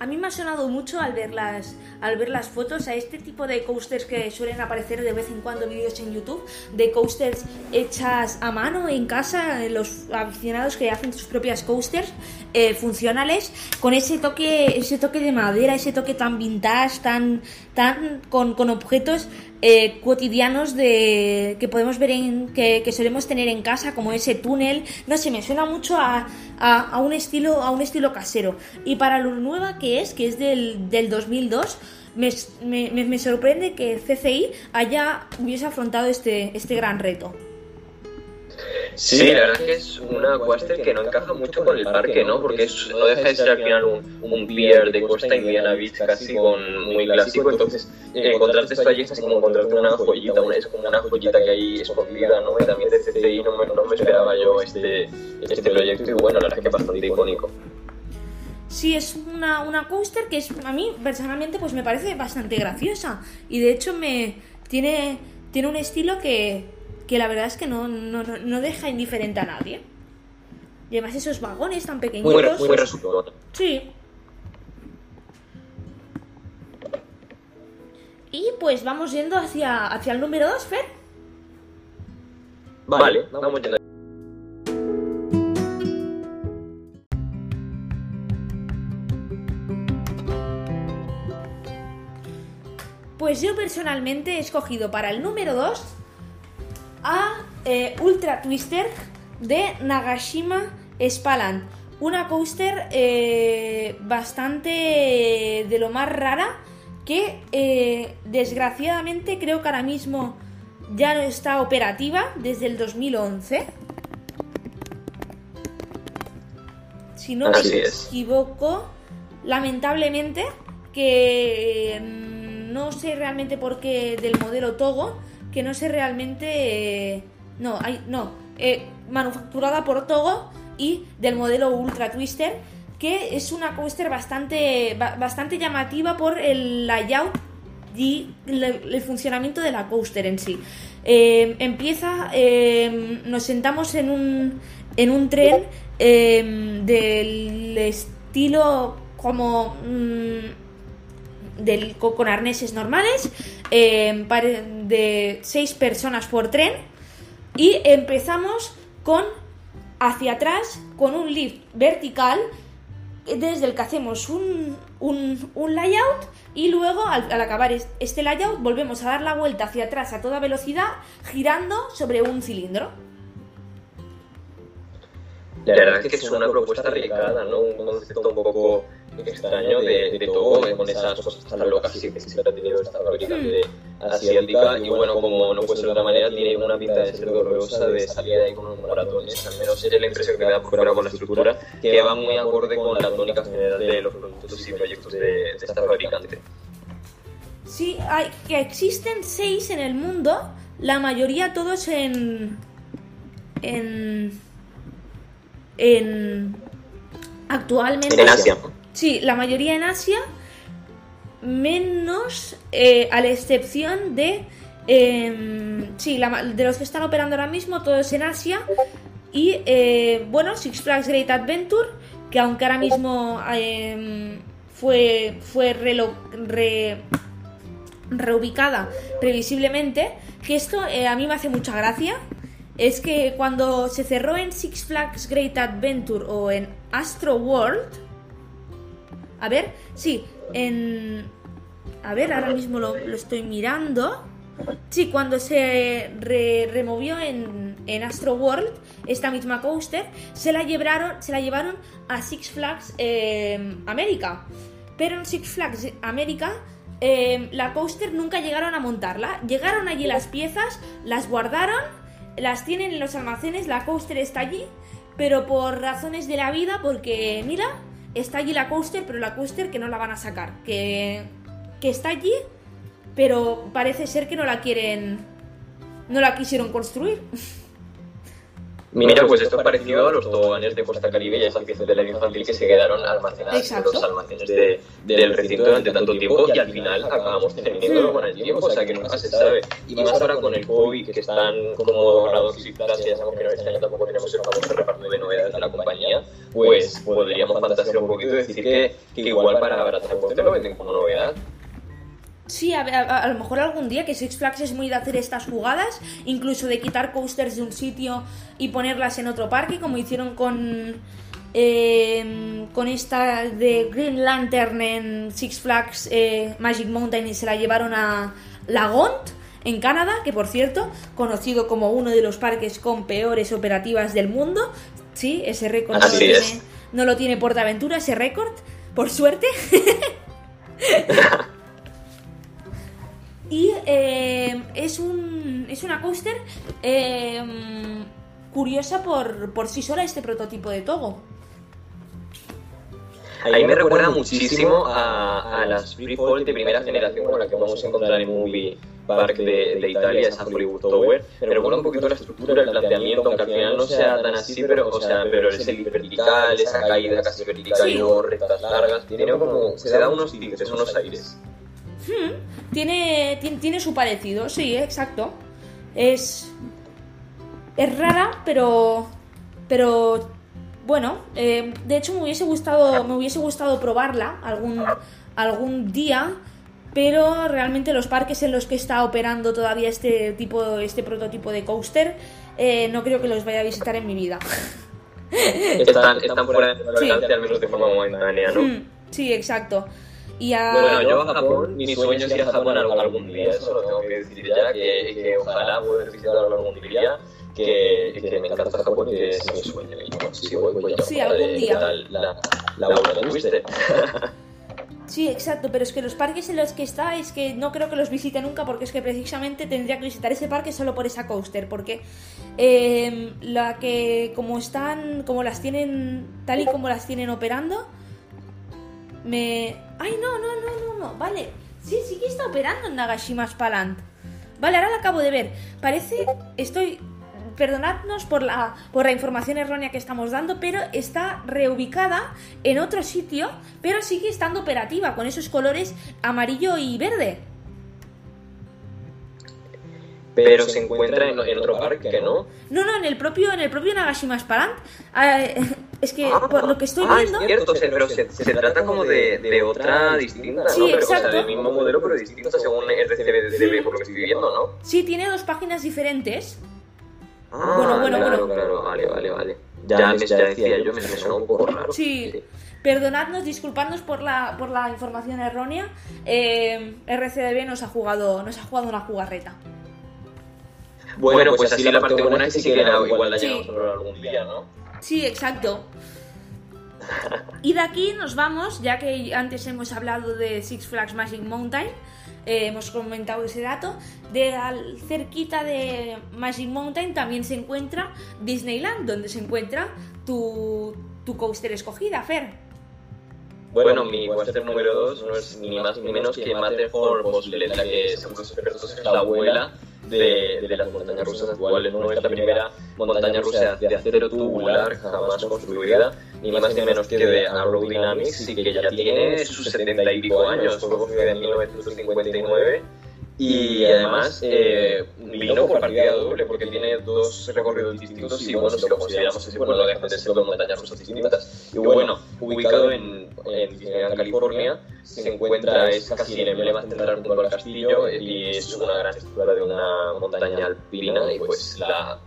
A mí me ha sonado mucho al ver las, al ver las fotos a este tipo de coasters que suelen aparecer de vez en cuando vídeos en YouTube, de coasters hechas a mano en casa, los aficionados que hacen sus propias coasters eh, funcionales, con ese toque, ese toque de madera, ese toque tan vintage, tan, tan con, objetos eh, cotidianos de que podemos ver en que, solemos tener en casa, como ese túnel. No sé, me suena mucho a, a, un estilo a un estilo casero. Y para lo nueva que es, que es del, del 2002, me, me, me- me sorprende que CCI haya hubiese afrontado este, este gran reto. Sí, la verdad es que es una coaster que no encaja mucho con el parque, ¿no? Porque es- no deja de ser al final un, un pier de Costa Indiana Beach casi con muy clásico, entonces eh, encontrarte esto allí es como encontrarte una joyita, una, es como una joyita que hay escondida, ¿no? Y también de CCI no me, no me esperaba yo este, este proyecto y bueno, la verdad es que es bastante icónico. Sí, es una, una coaster que es, a mí personalmente pues me parece bastante graciosa y de hecho me tiene, tiene un estilo que, que la verdad es que no, no, no- deja indiferente a nadie. Y además esos vagones tan Muy, pequeñitos. muy resultón. Sí. Y pues vamos yendo hacia, hacia el número 2, Fer. Vale, vamos yendo. Pues yo personalmente he escogido para el número 2 a eh, Ultra Twister de Nagashima Spaland. Una coaster eh, bastante de lo más rara que eh, desgraciadamente creo que ahora mismo ya no está operativa desde el 2011. Si no Así me es. equivoco, lamentablemente, que mm, no sé realmente por qué del modelo Togo, que no sé realmente... eh, no, hay, no, eh, manufacturada por Togo y del modelo Ultra Twister, que es una coaster bastante, ba- bastante llamativa por el layout y el funcionamiento de la coaster en sí. Eh, empieza, nos sentamos en un, en un tren del estilo como mm, del, co- con arneses normales, eh, pare- de seis personas por tren y empezamos con hacia atrás con un lift vertical desde el que hacemos un, un, un layout y luego al, acabar es- este layout volvemos a dar la vuelta hacia atrás a toda velocidad girando sobre un cilindro. La verdad es que es una propuesta arriesgada, ¿no? Un concepto un poco extraño de, de todo, con esas cosas tan locas que que siempre ha tenido esta fabricante asiática. Y bueno, como no puede ser de otra manera, tiene una pinta de ser dolorosa, de salir ahí con unos moratones. Al menos es la impresión que me da por fuera con la estructura, que va muy acorde con la tónica general de los productos y proyectos de, de esta fabricante. Sí, hay, que existen seis en el mundo, la mayoría todos en... en... en... actualmente... En Asia. Sí, la mayoría en Asia, menos eh, a la excepción de... em, sí, de los que están operando ahora mismo, todos en Asia. Y eh, bueno, Six Flags Great Adventure, que aunque ahora mismo em, fue, fue reubicada previsiblemente, que esto eh, a mí me hace mucha gracia. Es que cuando se cerró en Six Flags Great Adventure o en Astro World, a ver, sí, en... A ver, ahora mismo lo, estoy mirando. Sí, cuando se re- removió en, en Astro World, esta misma coaster, se la llevaron, se la llevaron a Six Flags eh, América. Pero en Six Flags América, eh, la coaster nunca llegaron a montarla. Llegaron allí las piezas, las guardaron, las tienen en los almacenes, la coaster está allí, pero por razones de la vida, porque mira, está allí la coaster, pero la coaster que no la van a sacar, que, que está allí, pero parece ser que no la quieren, no la quisieron construir. Mira, pues esto es parecido a los toboganes de Costa Caribe y a esas piezas de la infantil que se quedaron almacenadas Exacto. en los almacenes de- del recinto durante tanto tiempo y al final acabamos teniéndolo con el tiempo, o sea que nunca se sabe. Y más ahora con el COVID, que están como ganados y clases, ya sabemos que no, este año tampoco tenemos el famoso reparto de novedades de la compañía, pues podríamos fantasear un poquito y decir que, que igual para abaratar el lo venden como novedad. Sí, a, a- a lo mejor algún día que Six Flags es muy de hacer estas jugadas, incluso de quitar coasters de un sitio y ponerlas en otro parque, como hicieron con eh, con esta de Green Lantern en Six Flags eh, Magic Mountain y se la llevaron a Lagont en Canadá, que por cierto, conocido como uno de los parques con peores operativas del mundo. Sí, ese récord no lo, tiene, no lo tiene Portaventura, ese récord, por suerte. Y eh, es, un, es una coaster eh, curiosa por, por sí sola este prototipo de Togo. Ahí me recuerda muchísimo a, a las Free Fall de primera generación con la que vamos a encontrar en Movie Park de, de Italia, esa Hollywood Tower. Me recuerda un poquito la estructura, el planteamiento, aunque al final no sea tan así, pero, o sea, pero es el vertical, esa caída casi vertical Sí. y luego rectas largas. Tiene como, se da unos tintes, unos aires. Hmm, tiene, tiene, tiene su parecido, sí, exacto. Es. Es rara, pero. Pero. Bueno, eh, de hecho me hubiese gustado. Me hubiese gustado probarla algún, algún día. Pero realmente los parques en los que está operando todavía este tipo, este prototipo de coaster, eh, no creo que los vaya a visitar en mi vida. Están, están fuera de Sí. al menos de forma momentánea, ¿no? Hmm, sí, exacto. Y a... Bueno, yo a Japón, mi sueño es ir a Japón algún, día, eso lo tengo que decir ya, que, que ojalá poder visitarlo algún día, que, que me encanta Japón, que es mi sueño. Y bueno, si voy, voy a Sí, algún día. La, la, la Twister. Sí, exacto, pero es que los parques en los que está es que no creo que los visite nunca porque es que precisamente tendría que visitar ese parque solo por esa coaster, porque eh, la que como están, como las tienen, tal y como las tienen operando, me... ¡Ay, no, no, no, no, no! Vale, sí, sí que está operando en Nagashima's Palant. Vale, ahora la acabo de ver. Parece, estoy perdonadnos por la, por la información errónea que estamos dando, pero está reubicada en otro sitio, pero sigue estando operativa con esos colores amarillo y verde. Pero se encuentra en, en otro parque, ¿no? No, no, en el propio, en el propio Nagashima's Palant. Eh, es que por lo que estoy ah, viendo. es cierto, se- pero se, se trata como de, de otra distinta, ¿no? Sí, pero, o sea, exacto. del mismo modelo, pero distinta según RCB, por lo que estoy viendo, ¿no? Sí, tiene dos páginas diferentes. Ah, Bueno, bueno, claro, bueno. claro, vale, vale, vale. Ya, me- ya decía yo, me, me sonó un poco raro. Sí. Perdonadnos, disculpadnos por la, por la información errónea. Eh, RCDB nos ha jugado, nos ha jugado una jugarreta. Bueno, pues así la parte buena es que sí que igual la Sí. llegamos a algún día, ¿no? Sí, exacto. Y de aquí nos vamos, ya que antes hemos hablado de Six Flags Magic Mountain, eh, hemos comentado ese dato, de al, cerquita de Magic Mountain también se encuentra Disneyland, donde se encuentra tu, tu coaster escogida, Fer. Bueno, mi Western número 2 no es ni más ni menos que Matterhorn Bobsled, la que según los expertos es la abuela de, de las montañas rusas actuales, ¿no? Es la primera montaña rusa de acero tubular jamás construida, ni más ni menos que de Arrow Dynamics y que ya tiene sus setenta y pico años, fue construida en 1959 y además eh, vino por partida doble porque tiene dos recorridos distintos y bueno, si lo consideramos así, bueno, no dejan de ser dos montañas rusas distintas. Y bueno, ubicado en, en Disneyland, California, se encuentra, es casi el emblema central junto al castillo y es una gran estructura de una montaña alpina y pues la,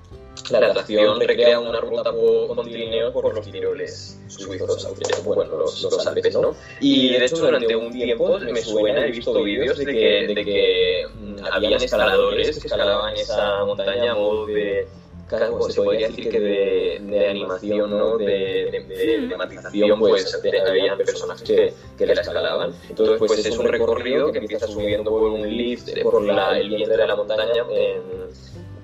la atracción recrea una ruta po- con trineos por los tiroles suizos, bueno, los, los Alpes, ¿no? Y de hecho durante un tiempo me suena, he visto vídeos de que, de que mm, habían escaladores que escalaban esa montaña a modo de se podría decir que de, de animación, ¿no? De, de, de tematización, pues de- habían personajes que, que la escalaban. Entonces, pues es un recorrido que empieza subiendo por un lift, por la, el vientre de la montaña, en-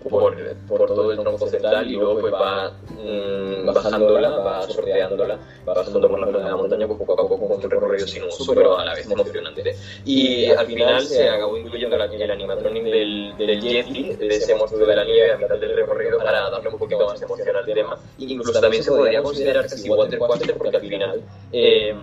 por, por todo el tronco central y luego pues va mm, bajándola, va sorteándola, va bajando por la zona de la montaña pues, poco a poco con un recorrido sinuoso, pero a la vez emocionante. Y al final se acabó incluyendo la- el animatronic del, del Yeti, de ese monstruo de la nieve a mitad del recorrido para darle un poquito más emoción al tema. Incluso también se podría considerar casi water coaster porque al final... eh,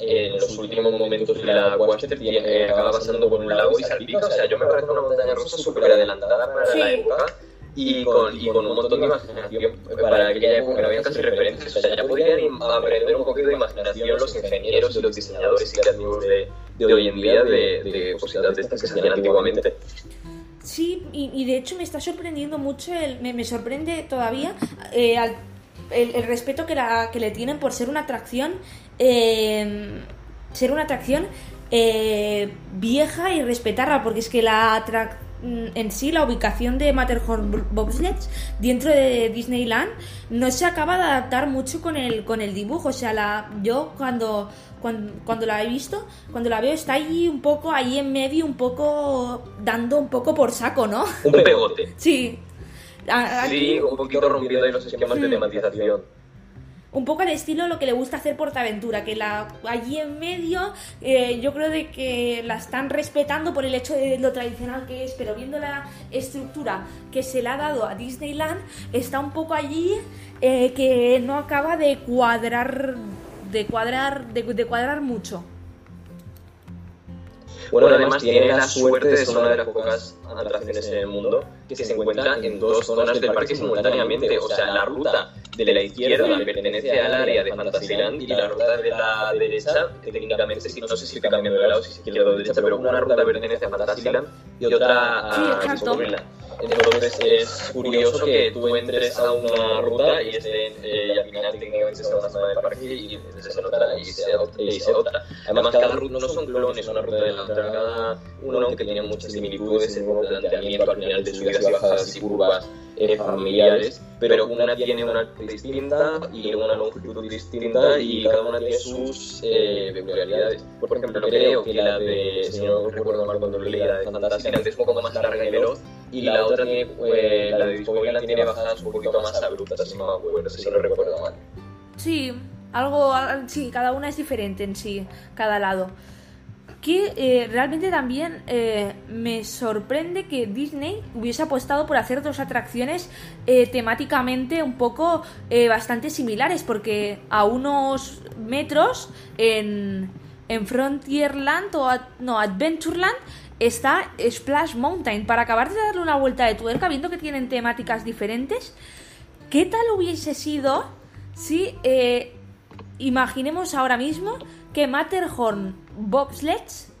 en los últimos momentos de la Waster eh, acaba pasando por un lago y salpica. O sea, yo me parece una montaña rusa súper adelantada para Sí. la época y con, y con un montón de imaginación. Para aquella época no había casi referencias. O sea, ya podrían im- aprender un poquito de imaginación los ingenieros y los diseñadores y creativos de, de hoy en día de, de cositas de estas que se hacían antiguamente. Sí, y, y de hecho me está sorprendiendo mucho, el, me, me sorprende todavía eh, al- el, el respeto que, la, que le tienen por ser una atracción, eh, ser una atracción eh, vieja y respetarla, porque es que la mm, en sí la ubicación de Matterhorn Bobsleds dentro de Disneyland no se acaba de adaptar mucho con el con el dibujo. O sea la yo cuando cuando, cuando la he visto cuando la veo está ahí un poco ahí en medio un poco dando un poco por saco no Un pegote. sí Sí, un poquito rompiendo ahí los esquemas de Hmm. tematización. un poco al estilo lo que le gusta hacer Portaventura, que la allí en medio eh, yo creo de que la están respetando por el hecho de lo tradicional que es, pero viendo la estructura que se le ha dado a Disneyland, está un poco allí eh, que no acaba de cuadrar de cuadrar de, de cuadrar mucho. Bueno, además tiene la suerte de ser una de las pocas atracciones en el mundo que se encuentra en dos zonas del parque simultáneamente. O sea, la ruta de la izquierda pertenece al área de Fantasyland y la ruta de la derecha, que técnicamente sí, no sé si estoy cambiando de lado, si es izquierda o derecha, pero una ruta pertenece a Fantasyland y otra a. Disneyland. Entonces es curioso que tú entres a una ruta y, estén, eh, y al final técnicamente sea una zona de parque y se nota y sea, y sea otra. Además, cada ruta no son clones una ruta de la otra, cada uno, aunque tiene muchas similitudes en el planteamiento al final de subidas y bajadas y curvas eh, familiares, pero una tiene una distinta y una longitud distinta y cada una tiene sus eh, peculiaridades. Por ejemplo, creo que la de, si no recuerdo mal cuando leí, la de Fantasía es un poco más larga y veloz y la otra tiene, eh, la de tiene bajadas un poquito más abruptas, si no me recuerdo mal. Sí, algo, sí, cada una es diferente en sí, cada lado que eh, realmente también eh, me sorprende que Disney hubiese apostado por hacer dos atracciones eh, temáticamente un poco bastante similares, porque a unos metros en, en Frontierland o no, Adventureland está Splash Mountain. Para acabar de darle una vuelta de tuerca, viendo que tienen temáticas diferentes, ¿qué tal hubiese sido si imaginemos ahora mismo que Matterhorn bobsleds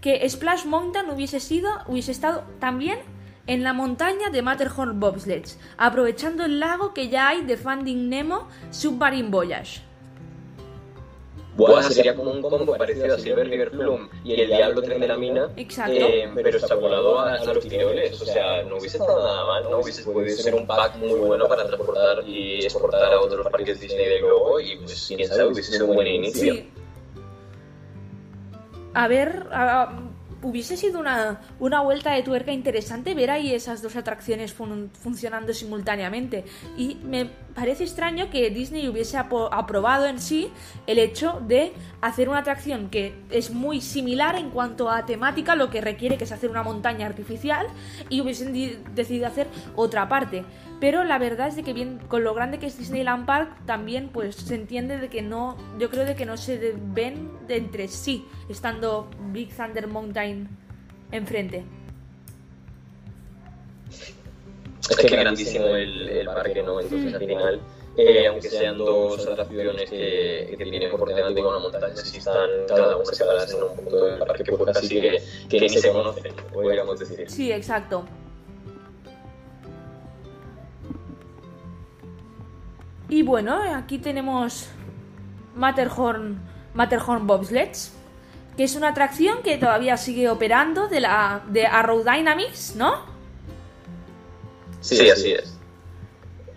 que Splash Mountain hubiese sido, hubiese estado también en la montaña de Matterhorn bobsleds, aprovechando el lago que ya hay de Finding Nemo Submarine Voyage. Sería como un combo parecido a Silver River Plum y el Diablo Tren de la Mina, Exacto. Eh, pero extrapolado a, a, los tiroles. O sea, no hubiese estado nada mal, no hubiese podido ser un pack muy bueno para transportar y exportar a otros parques Disney de globo y pues quién sabe, hubiese sido un buen inicio. Sí a ver, hubiese sido una, una, vuelta de tuerca interesante ver ahí esas dos atracciones funcionando simultáneamente. Y me parece extraño que Disney hubiese aprobado en sí el hecho de hacer una atracción que es muy similar en cuanto a temática, lo que requiere que es hacer una montaña artificial, y hubiesen decidido hacer otra parte pero la verdad es de que bien con lo grande que es Disneyland Park también pues se entiende de que no yo creo de que no se ven de entre sí estando Big Thunder Mountain enfrente es que es grandísimo el, el parque no entonces al final eh, aunque sean dos atracciones que, que tienen por delante con una montaña, si están cada una separadas en un punto del parque, pues así que, que ni se conocen, podríamos decir. Sí, exacto. Y bueno, aquí tenemos Matterhorn, Matterhorn Bobsleds, que es una atracción que todavía sigue operando de la de Arrow Dynamics, ¿no? Sí, así es.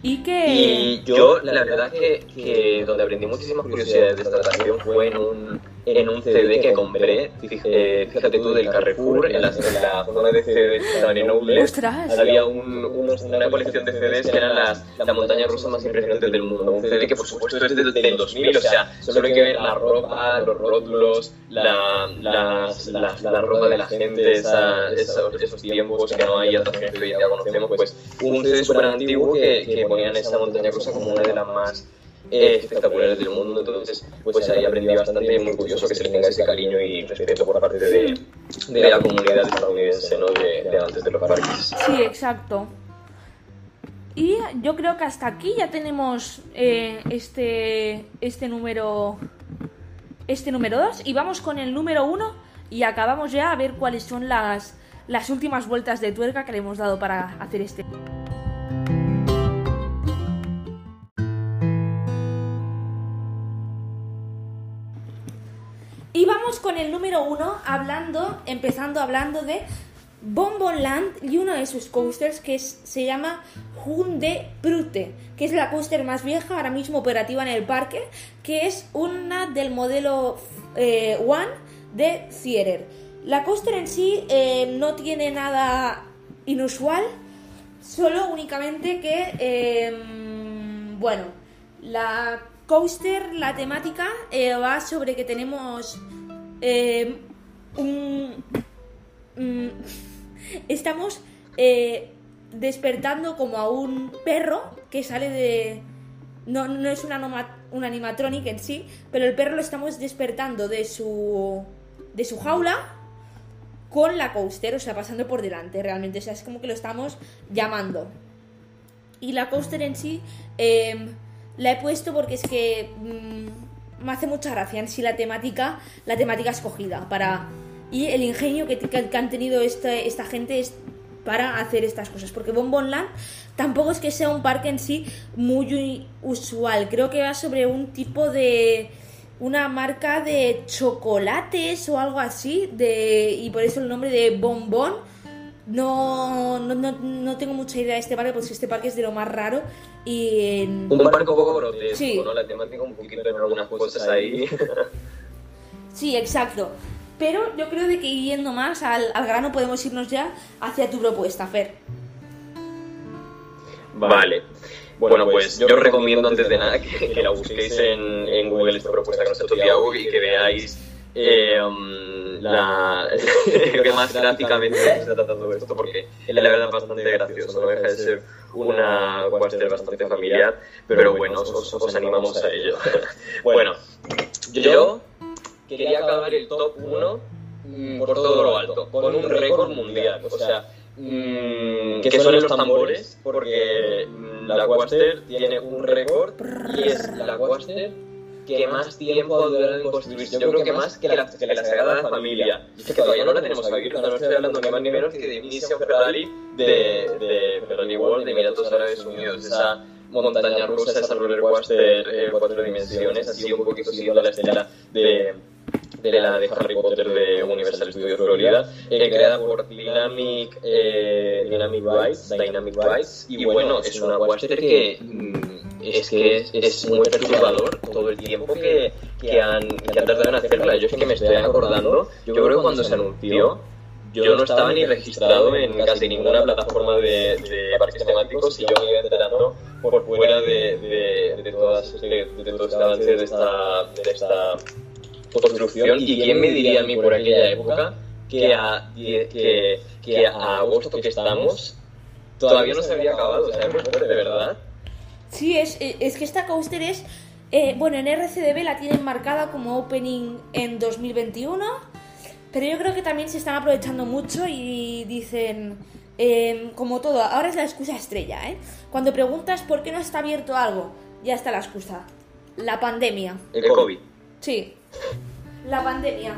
Y que... Y yo, la verdad que, que donde aprendí muchísimas curiosidades de esta atracción fue en un en un CD que compré, fíjate, fíjate tú, del Carrefour, en la, en la zona de CDs en Outlets, había un, una colección de CDs que eran las, la montaña rusa más impresionante del mundo. Un CD que, por supuesto, es del, del 2000, o sea, solo hay que ver la ropa, los rótulos, la, las, la, la ropa de la gente, esa, esos, esos tiempos que no hay atracciones que hoy ya conocemos, pues un CD súper antiguo que, que ponían esa montaña rusa como una de las más eh, espectaculares del mundo. Entonces, pues ahí aprendí bastante, muy curioso que se le tenga ese cariño y respeto por parte de, de la comunidad estadounidense, ¿no? De, de, antes de los parques. Sí, exacto. Y yo creo que hasta aquí ya tenemos eh, este, este número este número 2 y vamos con el número 1 y acabamos ya a ver cuáles son las, las últimas vueltas de tuerca que le hemos dado para hacer este. Y vamos con el número uno, hablando, empezando hablando de Bonbonland y uno de sus coasters que se llama Hunde Brute, que es la coaster más vieja ahora mismo operativa en el parque, que es una del modelo eh, One de Theater. La coaster en sí eh, no tiene nada inusual, solo únicamente que, em, bueno, la coaster, la temática eh, va sobre que tenemos eh, un... Mm, estamos eh, despertando como a un perro que sale de... No, no es una, un animatronic en sí, pero el perro lo estamos despertando de su, de su jaula con la coaster, o sea, pasando por delante realmente. O sea, es como que lo estamos llamando. Y la coaster en sí la he puesto porque es que mm, me hace mucha gracia en sí la temática, la temática escogida para y el ingenio que, que han tenido esta, esta gente es para hacer estas cosas. Porque Bonbonland tampoco es que sea un parque en sí muy usual. Creo que va sobre un tipo de una marca de chocolates o algo así de y por eso el nombre de Bonbon no, no, no, no tengo mucha idea de este parque porque este parque es de lo más raro y en- Un parque un poco grotesco, Sí. ¿no? La temática un poquito en algunas cosas ahí. sí exacto pero yo creo de que yendo más al, al grano podemos irnos ya hacia tu propuesta Fer Vale. Bueno, pues yo os recomiendo antes de nada que, que la busquéis en, en Google esta propuesta que nos ha hecho Tiago y que veáis eh, um, la, creo que más gráficamente está tratando esto porque es la verdad bastante gracioso, no deja de ser una cuartel bastante familiar, pero bueno, os, os animamos a ello. bueno, yo quería acabar el top 1 mm, por todo lo alto, con un récord mundial, o sea, mm, que son los tambores, porque mm, la Quaster tiene un récord y es la Quaster que más tiempo ha durado en construirse. Yo creo que más que la, que la Sagrada Familia. Es que todavía no la tenemos aquí, no estoy hablando ni más ni menos que de Mission Ferrari de, de Ferrari World de Emiratos Árabes Unidos. Esa montaña rusa, esa roller coaster eh, cuatro dimensiones, así un poquito siguiendo la estela de de la de Harry Potter de Universal Studios Florida, eh, creada por Dynamic, eh, Dynamic Rides, Dynamic Rides, y bueno, es una coaster que mm, es que es, muy perturbador todo el tiempo que, que, han, tardado en hacerla. Yo es que me estoy acordando, yo creo que cuando se anunció, yo no estaba ni registrado en casi ninguna plataforma de, de parques temáticos y yo me iba enterando por fuera de, de, de, todo este avance de esta, construcción y quién me diría a mí por aquella época que a, que a agosto que estamos todavía no se había acabado, o sea, de verdad. Sí, es, es que esta coaster es. eh, bueno, en RCDB la tienen marcada como opening en 2021, pero yo creo que también se están aprovechando mucho y dicen. eh, como todo, ahora es la excusa estrella, ¿eh? Cuando preguntas por qué no está abierto algo, ya está la excusa. La pandemia. El COVID. Sí, la pandemia.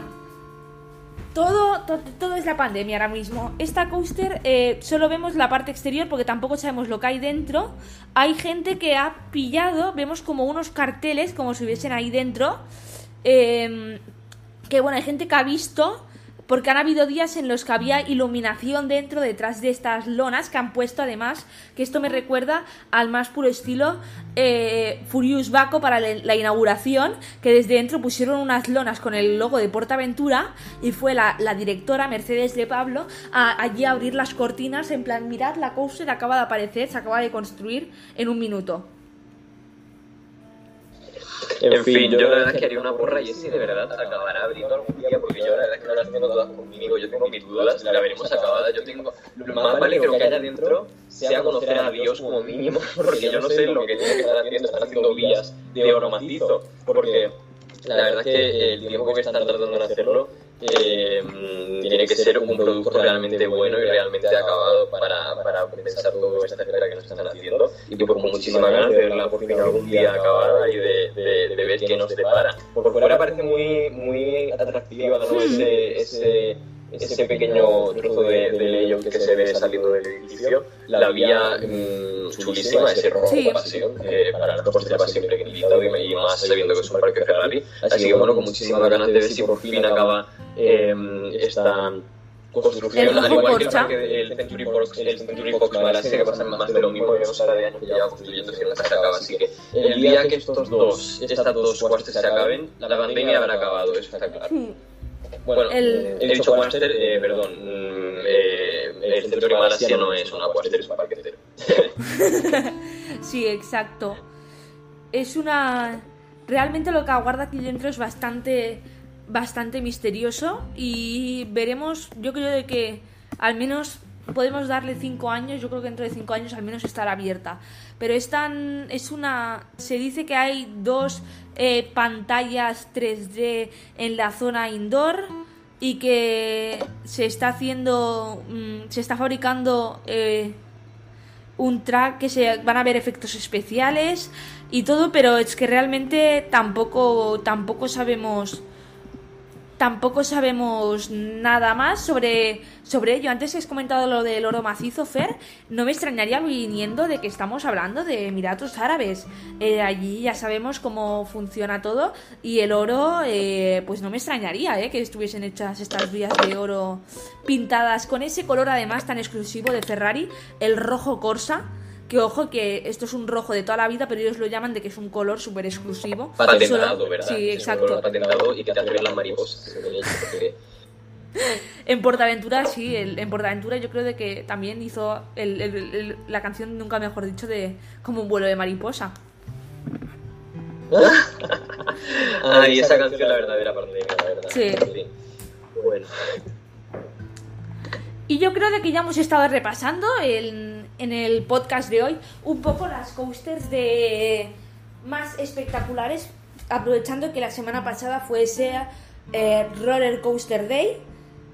Todo, to- todo, es la pandemia ahora mismo. Esta coaster eh, solo vemos la parte exterior porque tampoco sabemos lo que hay dentro. Hay gente que ha pillado, vemos como unos carteles, como si hubiesen ahí dentro. eh, que bueno, hay gente que ha visto, porque han habido días en los que había iluminación dentro, detrás de estas lonas que han puesto además, que esto me recuerda al más puro estilo eh, Furious Baco para la, inauguración, que desde dentro pusieron unas lonas con el logo de Portaventura y fue la, la directora Mercedes de Pablo a, allí a abrir las cortinas en plan, mirad, la coaster acaba de aparecer, se acaba de construir en un minuto. En fin, yo la verdad es que haría una porra y es si de verdad acabará abriendo algún día, porque yo la verdad es que no las tengo todas conmigo, yo tengo mis dudas, la veremos acabada, yo tengo, lo más vale creo que haya dentro sea conocer a Dios como mínimo, porque yo no sé lo que tiene que estar haciendo, están haciendo vías de oro macizo, porque la verdad es que el tiempo que están tratando en hacerlo eh, que ser un producto realmente bueno y realmente acabado para, para compensar toda esta espera que nos están haciendo y que por muchísimas ganas de verla por fin algún día acabada y de, de, de ver qué nos depara. Por fuera parece muy, muy atractiva ¿no? ese, ese, ese pequeño trozo de, de leyo que se ve saliendo del edificio, la vía mmm, chulísima, ese rojo Sí. pasión, eh, para nosotros va siempre y, y más sabiendo que es un parque Ferrari. Así que bueno, con muchísimas ganas de ver si por fin acaba eh, esta construcción, El al igual que el, parque de- el Century Fox, el Century Malasia, que pasa más de lo mismo, ya no de años que lleva construyendo si no se acaba. Así que el día que estos dos, estas dos cuastes se acaben, la pandemia habrá acabado, eso está claro. Bueno, El- he dicho Quaster, eh, perdón, mm, eh, el Century Malasia no es una Quaster, es un parque. Sí, exacto. Es una... Realmente lo que aguarda aquí dentro es bastante, bastante misterioso y veremos, yo creo de que al menos podemos darle cinco años, yo creo que dentro de cinco años al menos estará abierta. Pero es tan, es una, se dice que hay dos eh, pantallas 3D en la zona indoor y que se está haciendo, mm, se está fabricando eh, un track que se van a ver efectos especiales y todo, pero es que realmente tampoco tampoco sabemos tampoco sabemos nada más sobre, sobre ello. Antes has comentado lo del oro macizo, Fer. No me extrañaría viniendo de que estamos hablando de Emiratos Árabes. Eh, allí ya sabemos cómo funciona todo y el oro, eh, pues no me extrañaría eh, que estuviesen hechas estas vías de oro pintadas con ese color además tan exclusivo de Ferrari, el rojo Corsa. Que ojo, que esto es un rojo de toda la vida, pero ellos lo llaman de que es un color súper exclusivo. Patentado, Solo- ¿verdad? Sí, exacto. Patentado y que te ver las mariposas. En Portaventura, sí, el- en Portaventura yo creo de que también hizo el- el- el- la canción, nunca mejor dicho, de como un vuelo de mariposa. Ah, y esa canción, la verdadera pandemia, la verdad. Sí. Bueno. Y yo creo de que ya hemos estado repasando en, en el podcast de hoy un poco las coasters de más espectaculares, aprovechando que la semana pasada fue ese eh, Roller Coaster Day.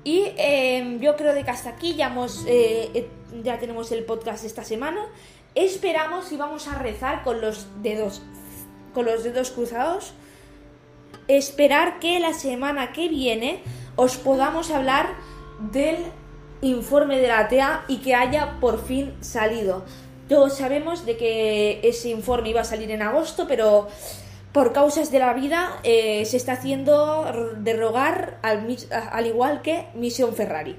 Y eh, yo creo de que hasta aquí ya, hemos, eh, eh, ya tenemos el podcast esta semana. Esperamos y vamos a rezar con los dedos, con los dedos cruzados esperar que la semana que viene os podamos hablar del informe de la TEA y que haya por fin salido. Todos sabemos de que ese informe iba a salir en agosto, pero por causas de la vida eh, se está haciendo de rogar al, al igual que Misión Ferrari.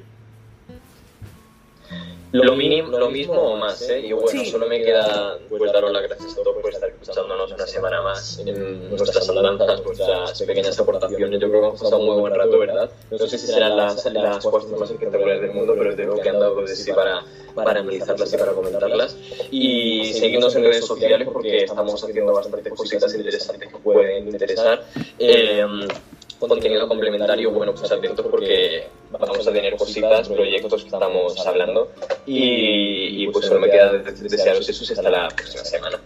Lo, mínimo, lo mismo o más, ¿eh? Y bueno, Sí. solo me queda pues daros las gracias a todos por estar escuchándonos una semana más en nuestras andanzas, nuestras pequeñas aportaciones. Yo creo que hemos pasado un muy buen rato, ¿verdad? No sé si serán las, las más espectaculares del mundo, pero luego que han dado de sí para, para analizarlas y para comentarlas. Y seguidnos en redes sociales porque estamos haciendo bastantes cositas interesantes que pueden interesar. Eh, contenido complementario, bueno, pues atentos porque vamos a tener cositas, proyectos que estamos hablando y, y pues solo me queda de- desearos eso hasta la próxima semana.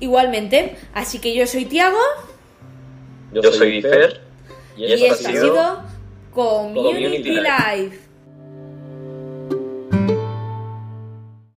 Igualmente, así que yo soy Tiago Yo soy Difer y y esto ha sido Community. Live.